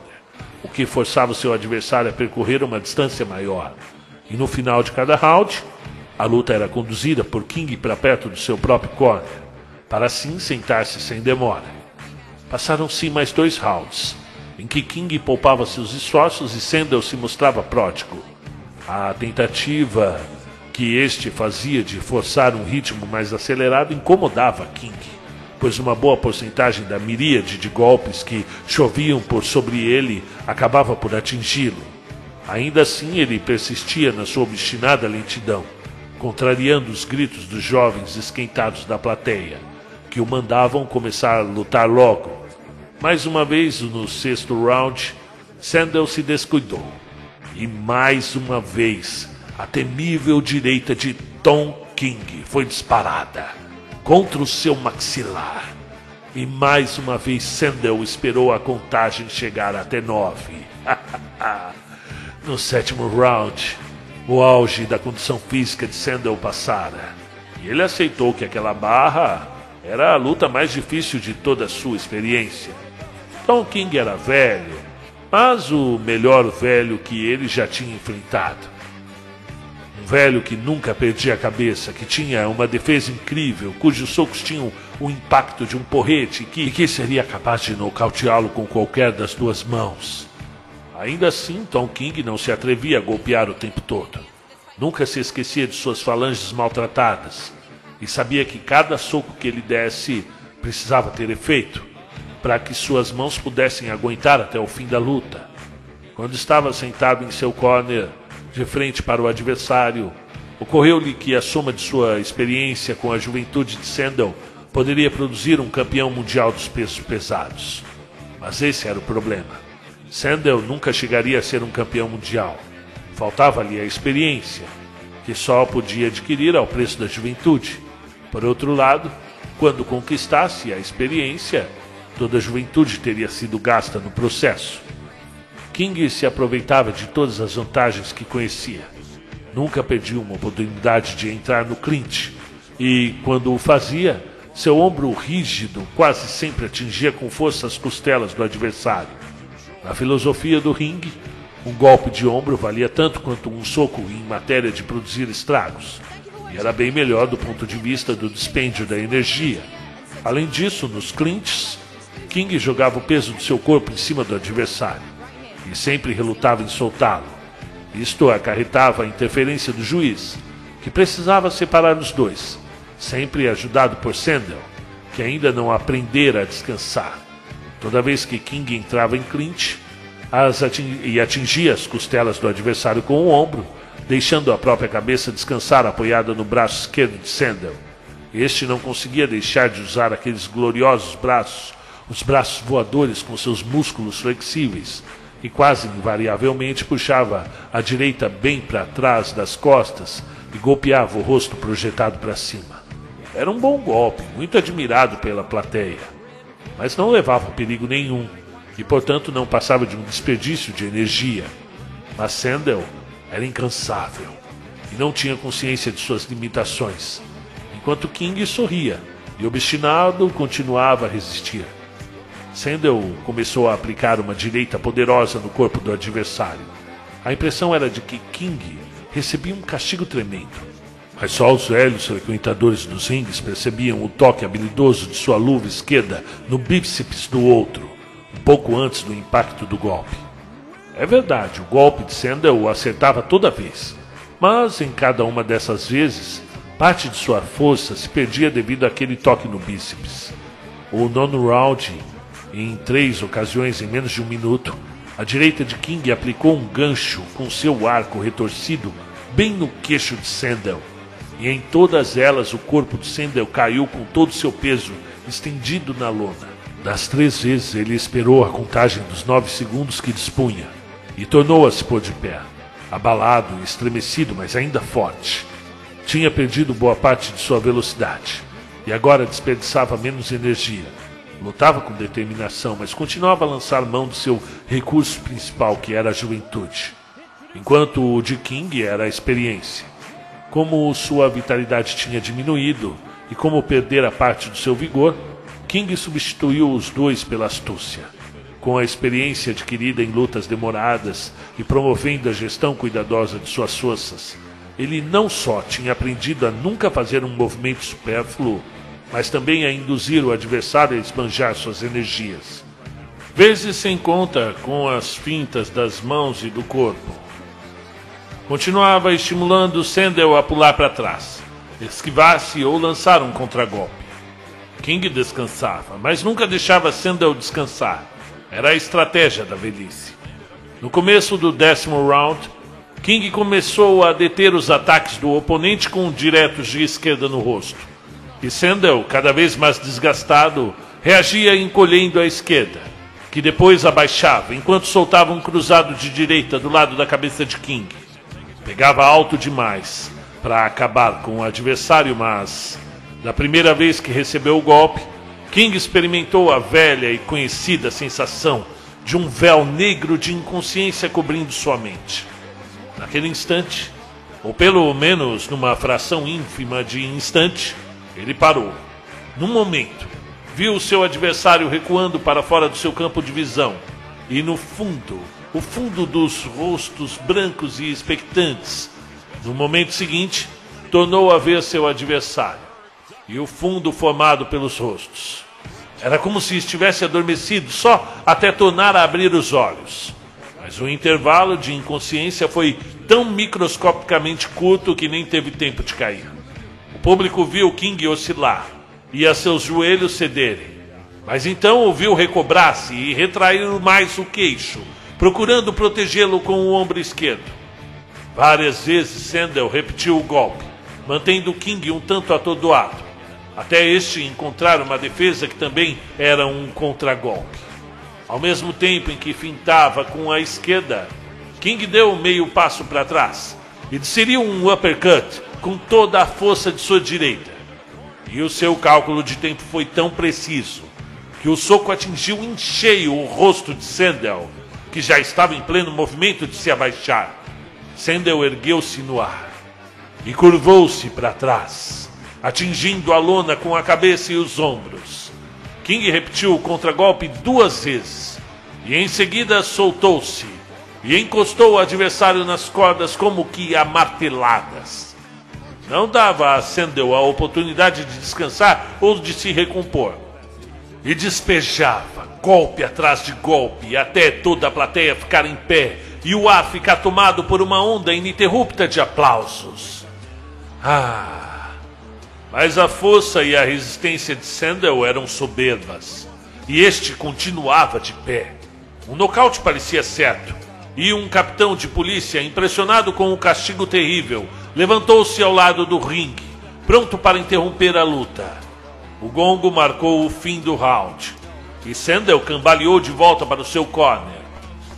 o que forçava seu adversário a percorrer uma distância maior. E no final de cada round, a luta era conduzida por King para perto do seu próprio corner, para assim sentar-se sem demora. Passaram-se mais dois rounds, em que King poupava seus esforços e Sandel se mostrava pródigo. A tentativa que este fazia de forçar um ritmo mais acelerado incomodava King, pois uma boa porcentagem da miríade de golpes que choviam por sobre ele acabava por atingi-lo. Ainda assim, ele persistia na sua obstinada lentidão, contrariando os gritos dos jovens esquentados da plateia, que o mandavam começar a lutar logo mais uma vez, no sexto round, Sandel se descuidou. E mais uma vez, a temível direita de Tom King foi disparada contra o seu maxilar. E mais uma vez, Sandel esperou a contagem chegar até nove. no sétimo round, o auge da condição física de Sandel passara. E ele aceitou que aquela barra era a luta mais difícil de toda a sua experiência. Tom King era velho, mas o melhor velho que ele já tinha enfrentado. Velho que nunca perdia a cabeça, que tinha uma defesa incrível, cujos socos tinham o impacto de um porrete que, que seria capaz de nocauteá-lo com qualquer das duas mãos. Ainda assim, Tom King não se atrevia a golpear o tempo todo. Nunca se esquecia de suas falanges maltratadas e sabia que cada soco que ele desse precisava ter efeito para que suas mãos pudessem aguentar até o fim da luta. Quando estava sentado em seu corner, de frente para o adversário, ocorreu-lhe que a soma de sua experiência com a juventude de Sandal poderia produzir um campeão mundial dos pesos pesados. Mas esse era o problema. Sandal nunca chegaria a ser um campeão mundial. Faltava-lhe a experiência, que só podia adquirir ao preço da juventude. Por outro lado, quando conquistasse a experiência, Toda a juventude teria sido gasta no processo. King se aproveitava de todas as vantagens que conhecia. Nunca perdia uma oportunidade de entrar no clinch, e, quando o fazia, seu ombro rígido quase sempre atingia com força as costelas do adversário. Na filosofia do ringue, um golpe de ombro valia tanto quanto um soco em matéria de produzir estragos, e era bem melhor do ponto de vista do dispêndio da energia. Além disso, nos clinches, King jogava o peso do seu corpo em cima do adversário e sempre relutava em soltá-lo. Isto acarretava a interferência do juiz, que precisava separar os dois, sempre ajudado por Sandel, que ainda não aprendera a descansar. Toda vez que King entrava em clinch ating e atingia as costelas do adversário com o ombro, deixando a própria cabeça descansar apoiada no braço esquerdo de Sandel. Este não conseguia deixar de usar aqueles gloriosos braços os braços voadores com seus músculos flexíveis, e quase invariavelmente puxava a direita bem para trás das costas e golpeava o rosto projetado para cima. Era um bom golpe, muito admirado pela plateia, mas não levava perigo nenhum e, portanto, não passava de um desperdício de energia. Mas Sandel era incansável e não tinha consciência de suas limitações, enquanto King sorria e, obstinado, continuava a resistir. Sandel começou a aplicar uma direita poderosa no corpo do adversário. A impressão era de que King recebia um castigo tremendo. Mas só os velhos frequentadores dos rings percebiam o toque habilidoso de sua luva esquerda no bíceps do outro, um pouco antes do impacto do golpe. É verdade, o golpe de Sandel o acertava toda vez, mas em cada uma dessas vezes, parte de sua força se perdia devido àquele toque no bíceps. O nono round em três ocasiões em menos de um minuto, A direita de King aplicou um gancho com seu arco retorcido bem no queixo de Sandel. E em todas elas o corpo de Sandel caiu com todo seu peso estendido na lona. Das três vezes ele esperou a contagem dos nove segundos que dispunha e tornou a se pôr de pé, abalado estremecido, mas ainda forte. Tinha perdido boa parte de sua velocidade e agora desperdiçava menos energia. Lutava com determinação, mas continuava a lançar mão do seu recurso principal, que era a juventude, enquanto o de King era a experiência. Como sua vitalidade tinha diminuído e como perdera parte do seu vigor, King substituiu os dois pela astúcia. Com a experiência adquirida em lutas demoradas e promovendo a gestão cuidadosa de suas forças, ele não só tinha aprendido a nunca fazer um movimento supérfluo, mas também a induzir o adversário a esbanjar suas energias. Vezes sem conta com as fintas das mãos e do corpo. Continuava estimulando Sandel a pular para trás, esquivar-se ou lançar um contragolpe. King descansava, mas nunca deixava Sandel descansar. Era a estratégia da velhice. No começo do décimo round, King começou a deter os ataques do oponente com diretos de esquerda no rosto. E Sandel, cada vez mais desgastado, reagia encolhendo à esquerda, que depois abaixava, enquanto soltava um cruzado de direita do lado da cabeça de King. Pegava alto demais para acabar com o adversário, mas, da primeira vez que recebeu o golpe, King experimentou a velha e conhecida sensação de um véu negro de inconsciência cobrindo sua mente. Naquele instante, ou pelo menos numa fração ínfima de instante, ele parou. Num momento, viu o seu adversário recuando para fora do seu campo de visão. E no fundo, o fundo dos rostos brancos e expectantes. No momento seguinte, tornou a ver seu adversário. E o fundo formado pelos rostos. Era como se estivesse adormecido só até tornar a abrir os olhos. Mas o intervalo de inconsciência foi tão microscopicamente curto que nem teve tempo de cair. O público viu King oscilar e a seus joelhos cederem. Mas então ouviu recobrar-se e retrair mais o queixo, procurando protegê-lo com o ombro esquerdo. Várias vezes Sandel repetiu o golpe, mantendo King um tanto atordoado, até este encontrar uma defesa que também era um contragolpe. Ao mesmo tempo em que fintava com a esquerda, King deu meio passo para trás e desferiu um uppercut com toda a força de sua direita. E o seu cálculo de tempo foi tão preciso que o soco atingiu em cheio o rosto de Sandel, que já estava em pleno movimento de se abaixar. Sandel ergueu-se no ar e curvou-se para trás, atingindo a lona com a cabeça e os ombros. King repetiu o contragolpe duas vezes e em seguida soltou-se e encostou o adversário nas cordas como que a marteladas. Não dava a Sandel a oportunidade de descansar ou de se recompor. E despejava, golpe atrás de golpe, até toda a plateia ficar em pé e o ar ficar tomado por uma onda ininterrupta de aplausos. Ah! Mas a força e a resistência de Sandel eram soberbas. E este continuava de pé. Um nocaute parecia certo. E um capitão de polícia, impressionado com o castigo terrível, levantou-se ao lado do ringue, pronto para interromper a luta. O gongo marcou o fim do round e Sandel cambaleou de volta para o seu corner,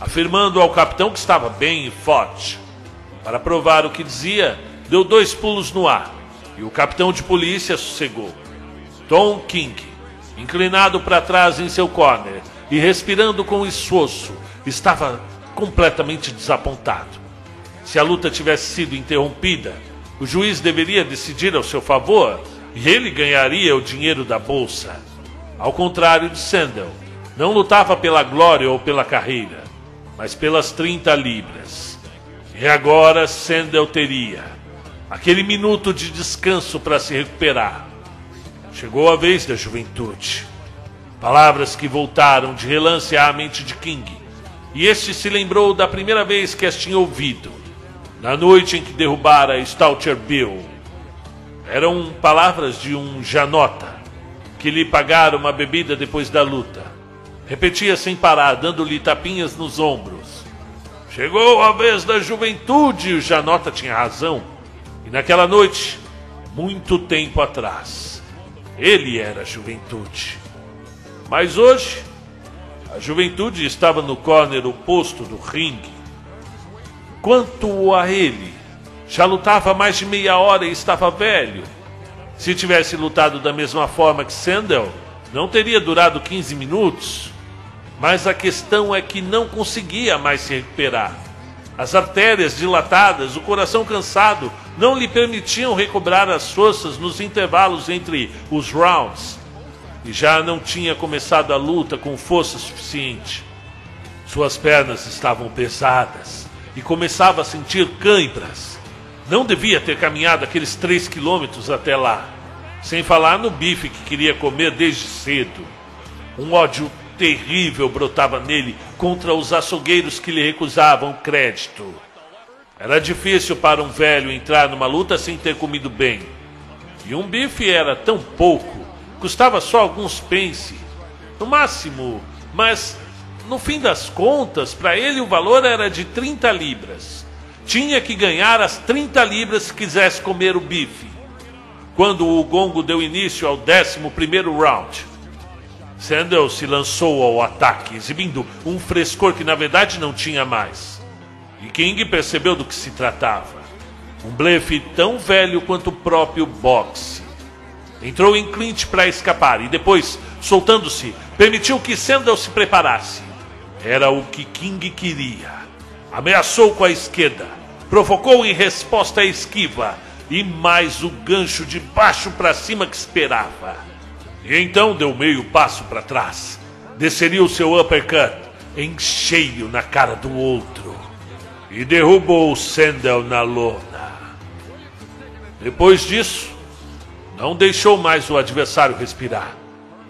afirmando ao capitão que estava bem e forte. Para provar o que dizia, deu dois pulos no ar e o capitão de polícia sossegou. Tom King, inclinado para trás em seu corner e respirando com esforço, estava completamente desapontado. Se a luta tivesse sido interrompida, o juiz deveria decidir ao seu favor e ele ganharia o dinheiro da bolsa. Ao contrário de Sandel, não lutava pela glória ou pela carreira, mas pelas 30 libras. E agora Sandel teria aquele minuto de descanso para se recuperar. Chegou a vez da juventude. Palavras que voltaram de relance à mente de King, e este se lembrou da primeira vez que as tinha ouvido na noite em que derrubara Stoucher Bill. Eram palavras de um janota que lhe pagara uma bebida depois da luta. Repetia sem parar, dando-lhe tapinhas nos ombros Chegou a vez da juventude, o Janota tinha razão. E naquela noite, muito tempo atrás, ele era a juventude. Mas hoje, a juventude estava no corner oposto do ringue. Quanto a ele, já lutava mais de meia hora e estava velho. Se tivesse lutado da mesma forma que Sandel, não teria durado 15 minutos. Mas a questão é que não conseguia mais se recuperar. As artérias dilatadas, o coração cansado, não lhe permitiam recobrar as forças nos intervalos entre os rounds e já não tinha começado a luta com força suficiente. Suas pernas estavam pesadas e começava a sentir cãibras. Não devia ter caminhado aqueles três quilômetros até lá, sem falar no bife que queria comer desde cedo. Um ódio terrível brotava nele contra os açougueiros que lhe recusavam crédito. Era difícil para um velho entrar numa luta sem ter comido bem. E um bife era tão pouco Custava só alguns pence, no máximo, mas no fim das contas, para ele o valor era de 30 libras. Tinha que ganhar as 30 libras se quisesse comer o bife. Quando o gongo deu início ao 11 round, Sandel se lançou ao ataque, exibindo um frescor que na verdade não tinha mais. E King percebeu do que se tratava. Um blefe tão velho quanto o próprio boxe. Entrou em Clint para escapar e depois, soltando-se, permitiu que Sandel se preparasse. Era o que King queria. Ameaçou com a esquerda, provocou em resposta a esquiva e mais o gancho de baixo para cima que esperava. E então deu meio passo para trás. Desceria o seu uppercut em cheio na cara do outro e derrubou Sandel na lona. Depois disso, não deixou mais o adversário respirar.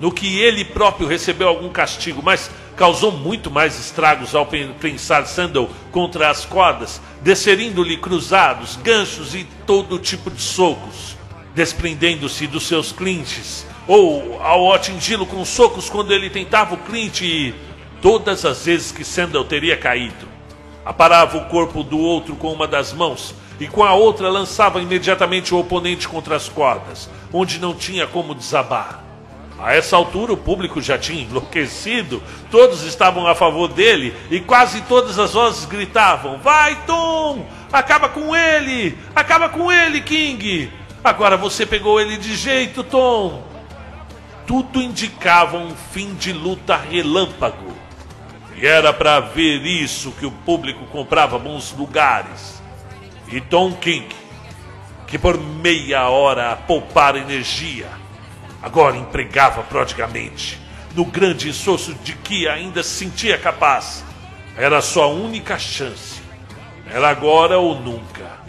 No que ele próprio recebeu algum castigo, mas causou muito mais estragos ao pensar Sandal contra as cordas, desferindo-lhe cruzados, ganchos e todo tipo de socos, desprendendo-se dos seus clinches, ou ao atingi-lo com socos quando ele tentava o clinch e todas as vezes que Sandal teria caído. Aparava o corpo do outro com uma das mãos, e com a outra lançava imediatamente o oponente contra as cordas, onde não tinha como desabar. A essa altura o público já tinha enlouquecido, todos estavam a favor dele e quase todas as vozes gritavam: Vai, Tom! Acaba com ele! Acaba com ele, King! Agora você pegou ele de jeito, Tom! Tudo indicava um fim de luta relâmpago. E era para ver isso que o público comprava bons lugares e Tom King, que por meia hora poupara energia, agora empregava prodigamente, no grande esforço de que ainda se sentia capaz. Era sua única chance. Era agora ou nunca.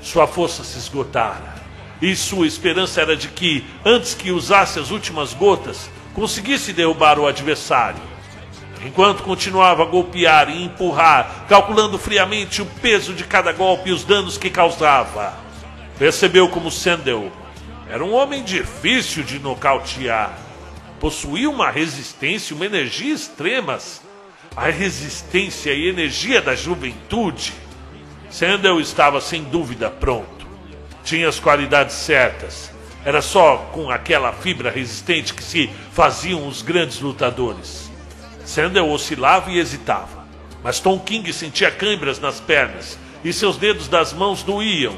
Sua força se esgotara. E sua esperança era de que, antes que usasse as últimas gotas, conseguisse derrubar o adversário. Enquanto continuava a golpear e empurrar, calculando friamente o peso de cada golpe e os danos que causava, percebeu como Sandel era um homem difícil de nocautear. Possuía uma resistência uma energia extremas. A resistência e energia da juventude. Sandel estava sem dúvida pronto. Tinha as qualidades certas. Era só com aquela fibra resistente que se faziam os grandes lutadores. Sandel oscilava e hesitava, mas Tom King sentia câimbras nas pernas e seus dedos das mãos doíam.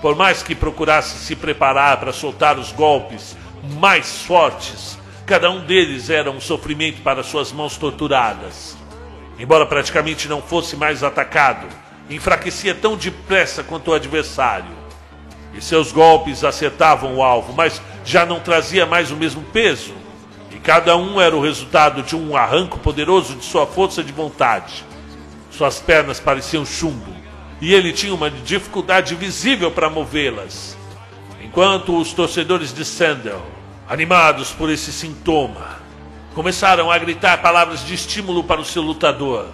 Por mais que procurasse se preparar para soltar os golpes mais fortes, cada um deles era um sofrimento para suas mãos torturadas. Embora praticamente não fosse mais atacado, enfraquecia tão depressa quanto o adversário. E seus golpes acertavam o alvo, mas já não trazia mais o mesmo peso. E cada um era o resultado de um arranco poderoso de sua força de vontade. Suas pernas pareciam chumbo, e ele tinha uma dificuldade visível para movê-las. Enquanto os torcedores de Sandel, animados por esse sintoma, começaram a gritar palavras de estímulo para o seu lutador.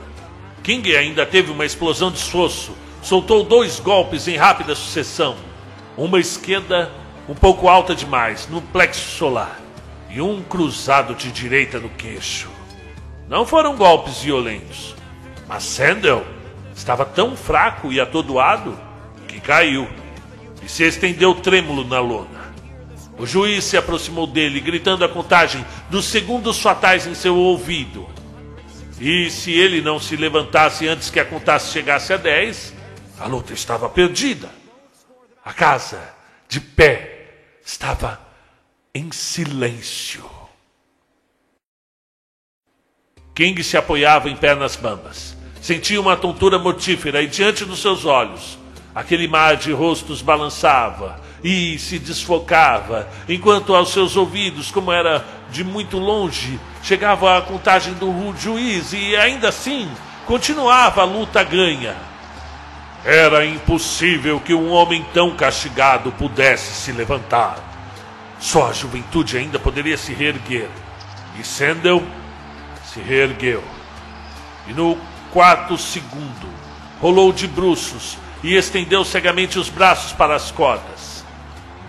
King ainda teve uma explosão de esforço, soltou dois golpes em rápida sucessão. Uma esquerda um pouco alta demais, no plexo solar e um cruzado de direita no queixo. Não foram golpes violentos, mas Sandel estava tão fraco e atordoado que caiu e se estendeu trêmulo na lona. O juiz se aproximou dele, gritando a contagem dos segundos fatais em seu ouvido. E se ele não se levantasse antes que a contagem chegasse a dez, a luta estava perdida. A casa, de pé, estava em silêncio. King se apoiava em pernas bambas. Sentia uma tontura mortífera e diante dos seus olhos, aquele mar de rostos balançava e se desfocava, enquanto aos seus ouvidos, como era de muito longe, chegava a contagem do juiz e ainda assim continuava a luta ganha. Era impossível que um homem tão castigado pudesse se levantar. Só a juventude ainda poderia se reerguer. E Sandel se reergueu. E no quarto segundo, rolou de bruços e estendeu cegamente os braços para as cordas.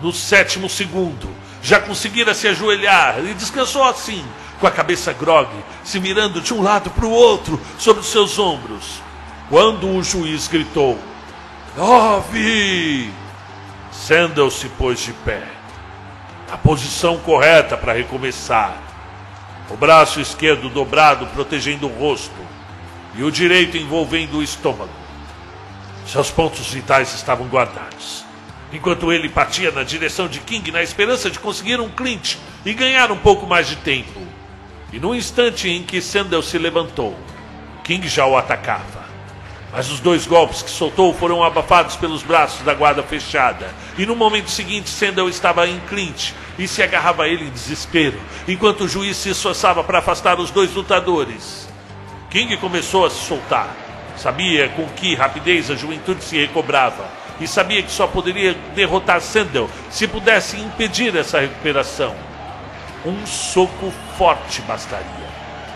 No sétimo segundo, já conseguira se ajoelhar e descansou assim, com a cabeça grogue, se mirando de um lado para o outro sobre os seus ombros. Quando o juiz gritou: Nove! Sandel se pôs de pé. A posição correta para recomeçar. O braço esquerdo dobrado protegendo o rosto e o direito envolvendo o estômago. Seus pontos vitais estavam guardados. Enquanto ele partia na direção de King na esperança de conseguir um clinch e ganhar um pouco mais de tempo. E no instante em que Sandel se levantou, King já o atacava. Mas os dois golpes que soltou foram abafados pelos braços da guarda fechada. E no momento seguinte, Sandel estava em clinch e se agarrava a ele em desespero, enquanto o juiz se esforçava para afastar os dois lutadores. King começou a se soltar. Sabia com que rapidez a juventude se recobrava e sabia que só poderia derrotar Sandel se pudesse impedir essa recuperação. Um soco forte bastaria.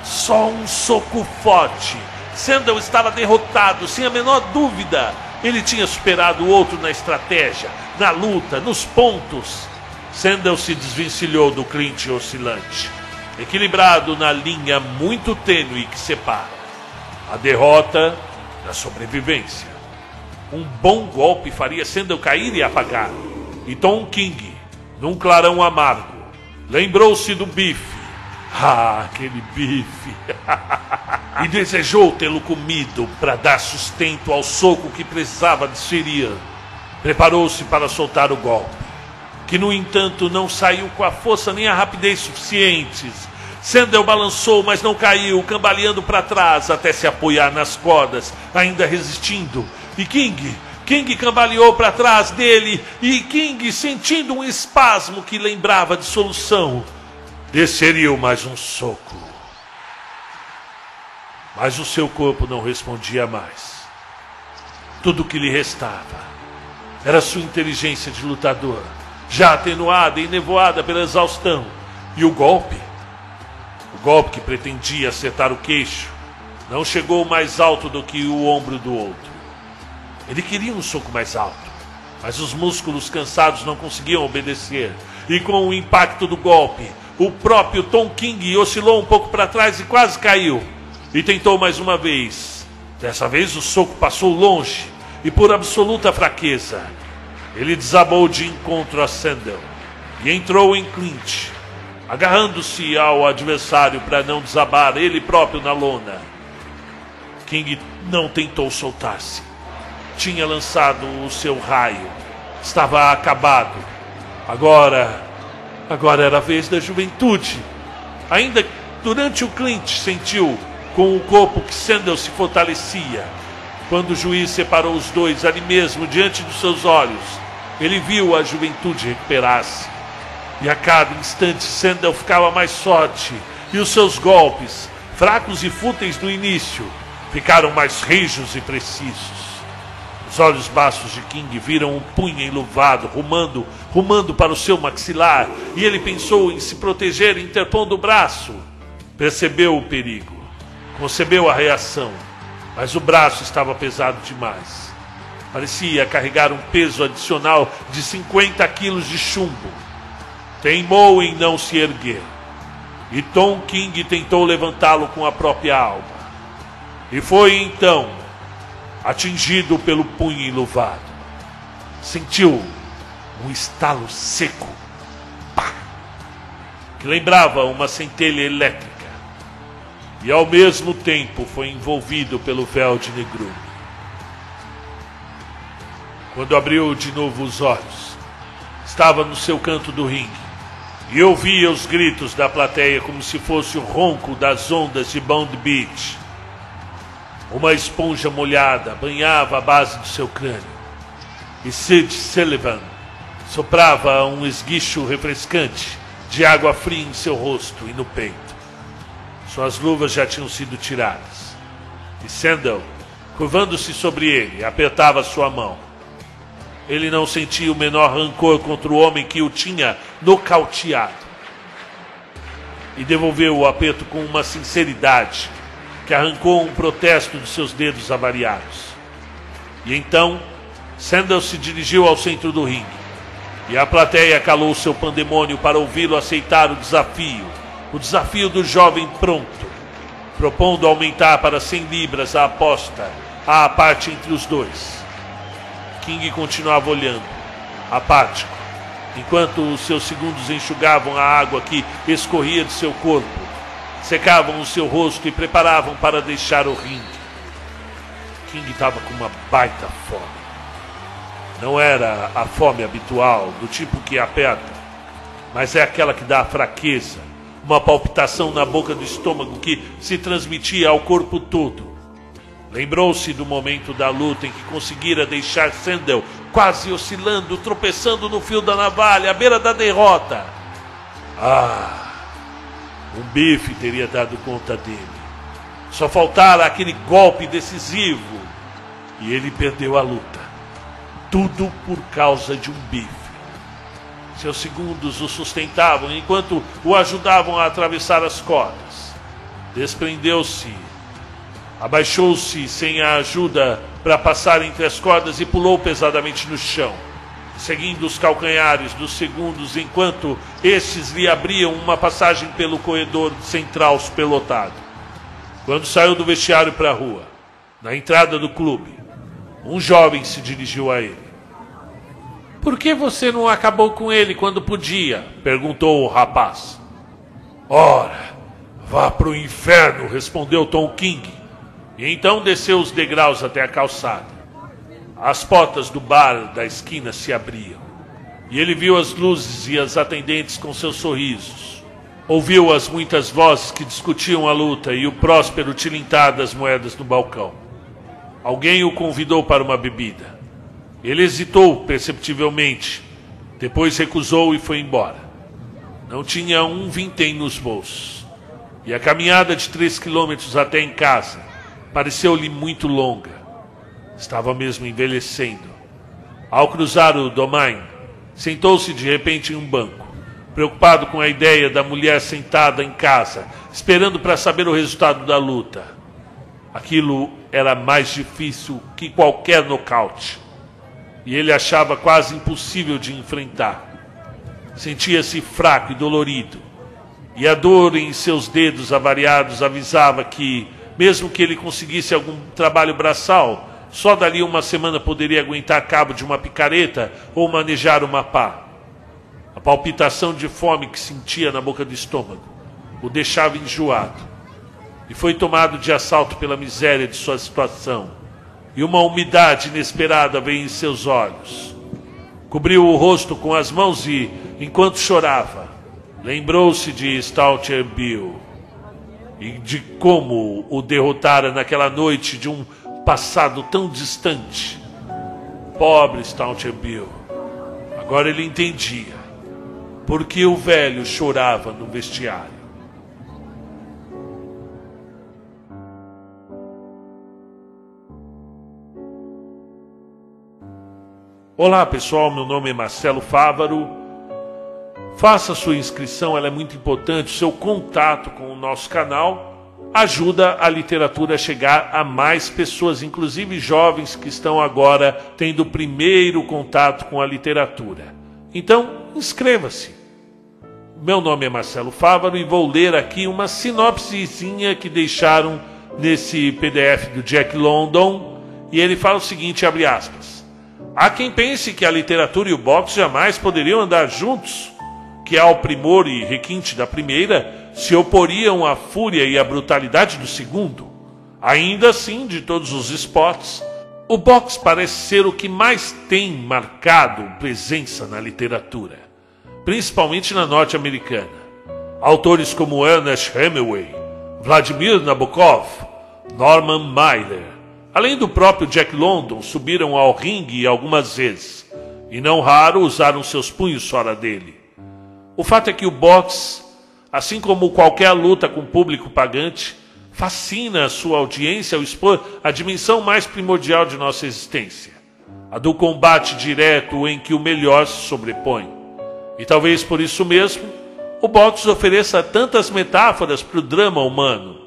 Só um soco forte Sandel estava derrotado, sem a menor dúvida. Ele tinha superado o outro na estratégia, na luta, nos pontos. Sandel se desvencilhou do Clint oscilante, equilibrado na linha muito tênue que separa a derrota da sobrevivência. Um bom golpe faria Sandel cair e apagar. E Tom King, num clarão amargo, lembrou-se do bife ah, aquele bife! e desejou tê-lo comido para dar sustento ao soco que precisava desferir. Preparou-se para soltar o golpe, que no entanto não saiu com a força nem a rapidez suficientes. Sandel balançou, mas não caiu, cambaleando para trás até se apoiar nas cordas, ainda resistindo. E King, King cambaleou para trás dele, e King, sentindo um espasmo que lembrava de solução, desceriam mais um soco. Mas o seu corpo não respondia mais. Tudo o que lhe restava era sua inteligência de lutador, já atenuada e nevoada pela exaustão. E o golpe, golpe que pretendia acertar o queixo, não chegou mais alto do que o ombro do outro. Ele queria um soco mais alto, mas os músculos cansados não conseguiam obedecer. E com o impacto do golpe, o próprio Tom King oscilou um pouco para trás e quase caiu. E tentou mais uma vez. Dessa vez o soco passou longe e por absoluta fraqueza. Ele desabou de encontro a Sandel e entrou em clinch, agarrando-se ao adversário para não desabar ele próprio na lona. King não tentou soltar-se. Tinha lançado o seu raio. Estava acabado. Agora Agora era a vez da juventude. Ainda durante o Clint sentiu com o corpo que Sandel se fortalecia. Quando o juiz separou os dois ali mesmo, diante dos seus olhos, ele viu a juventude recuperar-se. E a cada instante Sandel ficava mais forte, e os seus golpes, fracos e fúteis no início, ficaram mais rijos e precisos. Os olhos baços de King viram um punho enluvado, rumando, rumando para o seu maxilar, e ele pensou em se proteger, interpondo o braço. Percebeu o perigo, concebeu a reação, mas o braço estava pesado demais. Parecia carregar um peso adicional de 50 quilos de chumbo. Teimou em não se erguer. E Tom King tentou levantá-lo com a própria alma. E foi então atingido pelo punho enluvado. Sentiu um estalo seco, pá, que lembrava uma centelha elétrica, e ao mesmo tempo foi envolvido pelo véu de negrume. Quando abriu de novo os olhos, estava no seu canto do ringue e ouvia os gritos da plateia como se fosse o ronco das ondas de Bond Beach. Uma esponja molhada banhava a base do seu crânio. E Sid Sullivan soprava um esguicho refrescante de água fria em seu rosto e no peito. Suas luvas já tinham sido tiradas. E Sandal, curvando-se sobre ele, apertava sua mão. Ele não sentia o menor rancor contra o homem que o tinha nocauteado. E devolveu o aperto com uma sinceridade que arrancou um protesto de seus dedos avariados. E então, Sandal se dirigiu ao centro do ringue. E a plateia calou seu pandemônio para ouvi-lo aceitar o desafio, o desafio do jovem pronto, propondo aumentar para 100 libras a aposta, a parte entre os dois. King continuava olhando, apático, enquanto os seus segundos enxugavam a água que escorria de seu corpo secavam o seu rosto e preparavam para deixar o ringue. King estava com uma baita fome. Não era a fome habitual, do tipo que aperta, mas é aquela que dá fraqueza, uma palpitação na boca do estômago que se transmitia ao corpo todo. Lembrou-se do momento da luta em que conseguira deixar Sandel quase oscilando, tropeçando no fio da navalha, à beira da derrota. Ah! Um bife teria dado conta dele. Só faltara aquele golpe decisivo. E ele perdeu a luta. Tudo por causa de um bife. Seus segundos o sustentavam enquanto o ajudavam a atravessar as cordas. Desprendeu-se, abaixou-se sem a ajuda para passar entre as cordas e pulou pesadamente no chão seguindo os calcanhares dos segundos, enquanto estes lhe abriam uma passagem pelo corredor central pelotado. Quando saiu do vestiário para a rua, na entrada do clube, um jovem se dirigiu a ele. Por que você não acabou com ele quando podia? perguntou o rapaz. Ora, vá para o inferno, respondeu Tom King. E então desceu os degraus até a calçada. As portas do bar da esquina se abriam. E ele viu as luzes e as atendentes com seus sorrisos. Ouviu as muitas vozes que discutiam a luta e o próspero tilintar das moedas no balcão. Alguém o convidou para uma bebida. Ele hesitou perceptivelmente, depois recusou e foi embora. Não tinha um vintém nos bolsos. E a caminhada de três quilômetros até em casa pareceu-lhe muito longa. Estava mesmo envelhecendo. Ao cruzar o domain, sentou-se de repente em um banco, preocupado com a ideia da mulher sentada em casa, esperando para saber o resultado da luta. Aquilo era mais difícil que qualquer nocaute. E ele achava quase impossível de enfrentar. Sentia-se fraco e dolorido. E a dor em seus dedos avariados avisava que, mesmo que ele conseguisse algum trabalho braçal, só dali uma semana poderia aguentar cabo de uma picareta ou manejar uma pá. A palpitação de fome que sentia na boca do estômago o deixava enjoado. E foi tomado de assalto pela miséria de sua situação. E uma umidade inesperada veio em seus olhos. Cobriu o rosto com as mãos e, enquanto chorava, lembrou-se de Stalter Bill e de como o derrotara naquela noite de um passado tão distante. Pobre Staunton Bill. Agora ele entendia por que o velho chorava no vestiário. Olá pessoal, meu nome é Marcelo Fávaro. Faça sua inscrição, ela é muito importante. Seu contato com o nosso canal ajuda a literatura a chegar a mais pessoas, inclusive jovens que estão agora tendo o primeiro contato com a literatura. Então, inscreva-se. Meu nome é Marcelo Fávaro e vou ler aqui uma sinopsezinha que deixaram nesse PDF do Jack London E ele fala o seguinte, abre aspas: Há quem pense que a literatura e o boxe jamais poderiam andar juntos, que ao primor e requinte da primeira se oporiam à fúria e à brutalidade do segundo. Ainda assim, de todos os esportes, o boxe parece ser o que mais tem marcado presença na literatura, principalmente na norte-americana. Autores como Ernest Hemingway, Vladimir Nabokov, Norman Mailer, além do próprio Jack London, subiram ao ringue algumas vezes, e não raro usaram seus punhos fora dele. O fato é que o boxe, assim como qualquer luta com público pagante, fascina a sua audiência ao expor a dimensão mais primordial de nossa existência, a do combate direto em que o melhor se sobrepõe. E talvez por isso mesmo, o boxe ofereça tantas metáforas para o drama humano,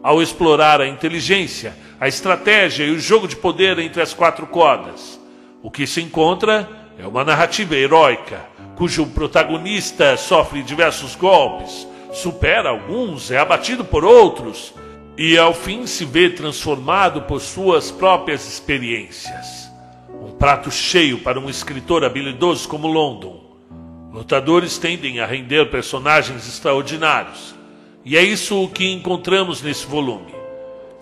ao explorar a inteligência, a estratégia e o jogo de poder entre as quatro cordas. O que se encontra é uma narrativa heróica, cujo protagonista sofre diversos golpes, supera alguns, é abatido por outros, e ao fim se vê transformado por suas próprias experiências. Um prato cheio para um escritor habilidoso como London. Lutadores tendem a render personagens extraordinários, e é isso que encontramos nesse volume.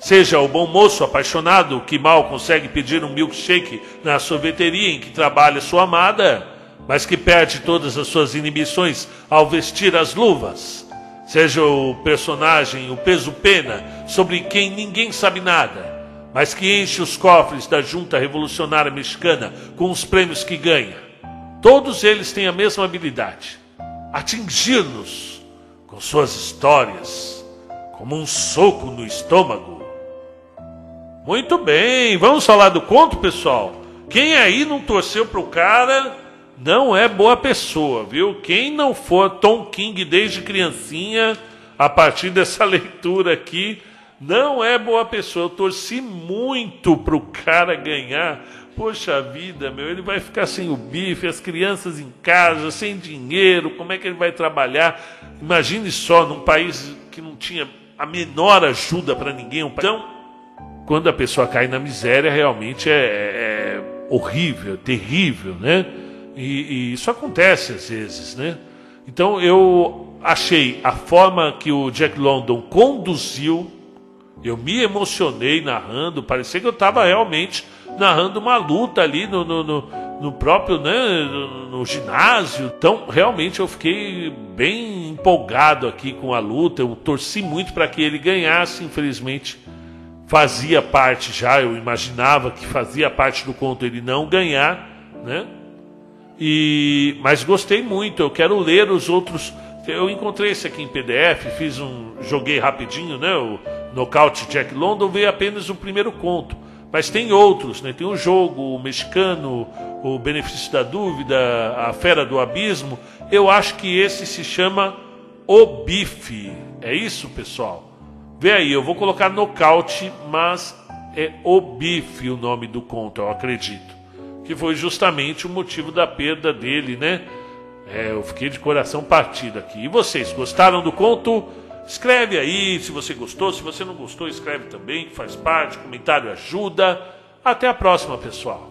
Seja o bom moço apaixonado que mal consegue pedir um milkshake na sorveteria em que trabalha sua amada, mas que perde todas as suas inibições ao vestir as luvas seja o personagem, o peso pena, sobre quem ninguém sabe nada, mas que enche os cofres da junta revolucionária mexicana com os prêmios que ganha. Todos eles têm a mesma habilidade: atingir-nos com suas histórias, como um soco no estômago. Muito bem, vamos falar do conto, pessoal? Quem aí não torceu pro cara não é boa pessoa, viu? Quem não for Tom King desde criancinha, a partir dessa leitura aqui, não é boa pessoa. Eu torci muito pro cara ganhar. Poxa vida, meu, ele vai ficar sem o bife, as crianças em casa, sem dinheiro, como é que ele vai trabalhar? Imagine só, num país que não tinha a menor ajuda para ninguém. Então, quando a pessoa cai na miséria, realmente é, é, é horrível, terrível, né? E, e, isso acontece às vezes, né? Então eu achei a forma que o Jack London conduziu, eu me emocionei narrando, parecia que eu estava realmente narrando uma luta ali no, no, no, no próprio, né, no, no, ginásio. Então realmente eu fiquei bem empolgado aqui com a luta, eu torci muito para que ele ganhasse, infelizmente fazia parte já, eu imaginava que fazia parte do conto ele não ganhar, né? E, mas gostei muito, eu quero ler os outros. Eu encontrei esse aqui em PDF, fiz um. joguei rapidinho, né? O Knockout Jack London, veio apenas o primeiro conto. Mas tem outros, né? Tem o jogo, o mexicano, o benefício da dúvida, a fera do abismo. Eu acho que esse se chama O Bife. É isso, pessoal? Vê aí, eu vou colocar nocaute, mas é O Bife o nome do conto, eu acredito que foi justamente o motivo da perda dele, né? É, eu fiquei de coração partido aqui. E vocês, gostaram do conto? Escreve aí se você gostou, se você não gostou, escreve também, faz parte, comentário ajuda. Até a próxima, pessoal.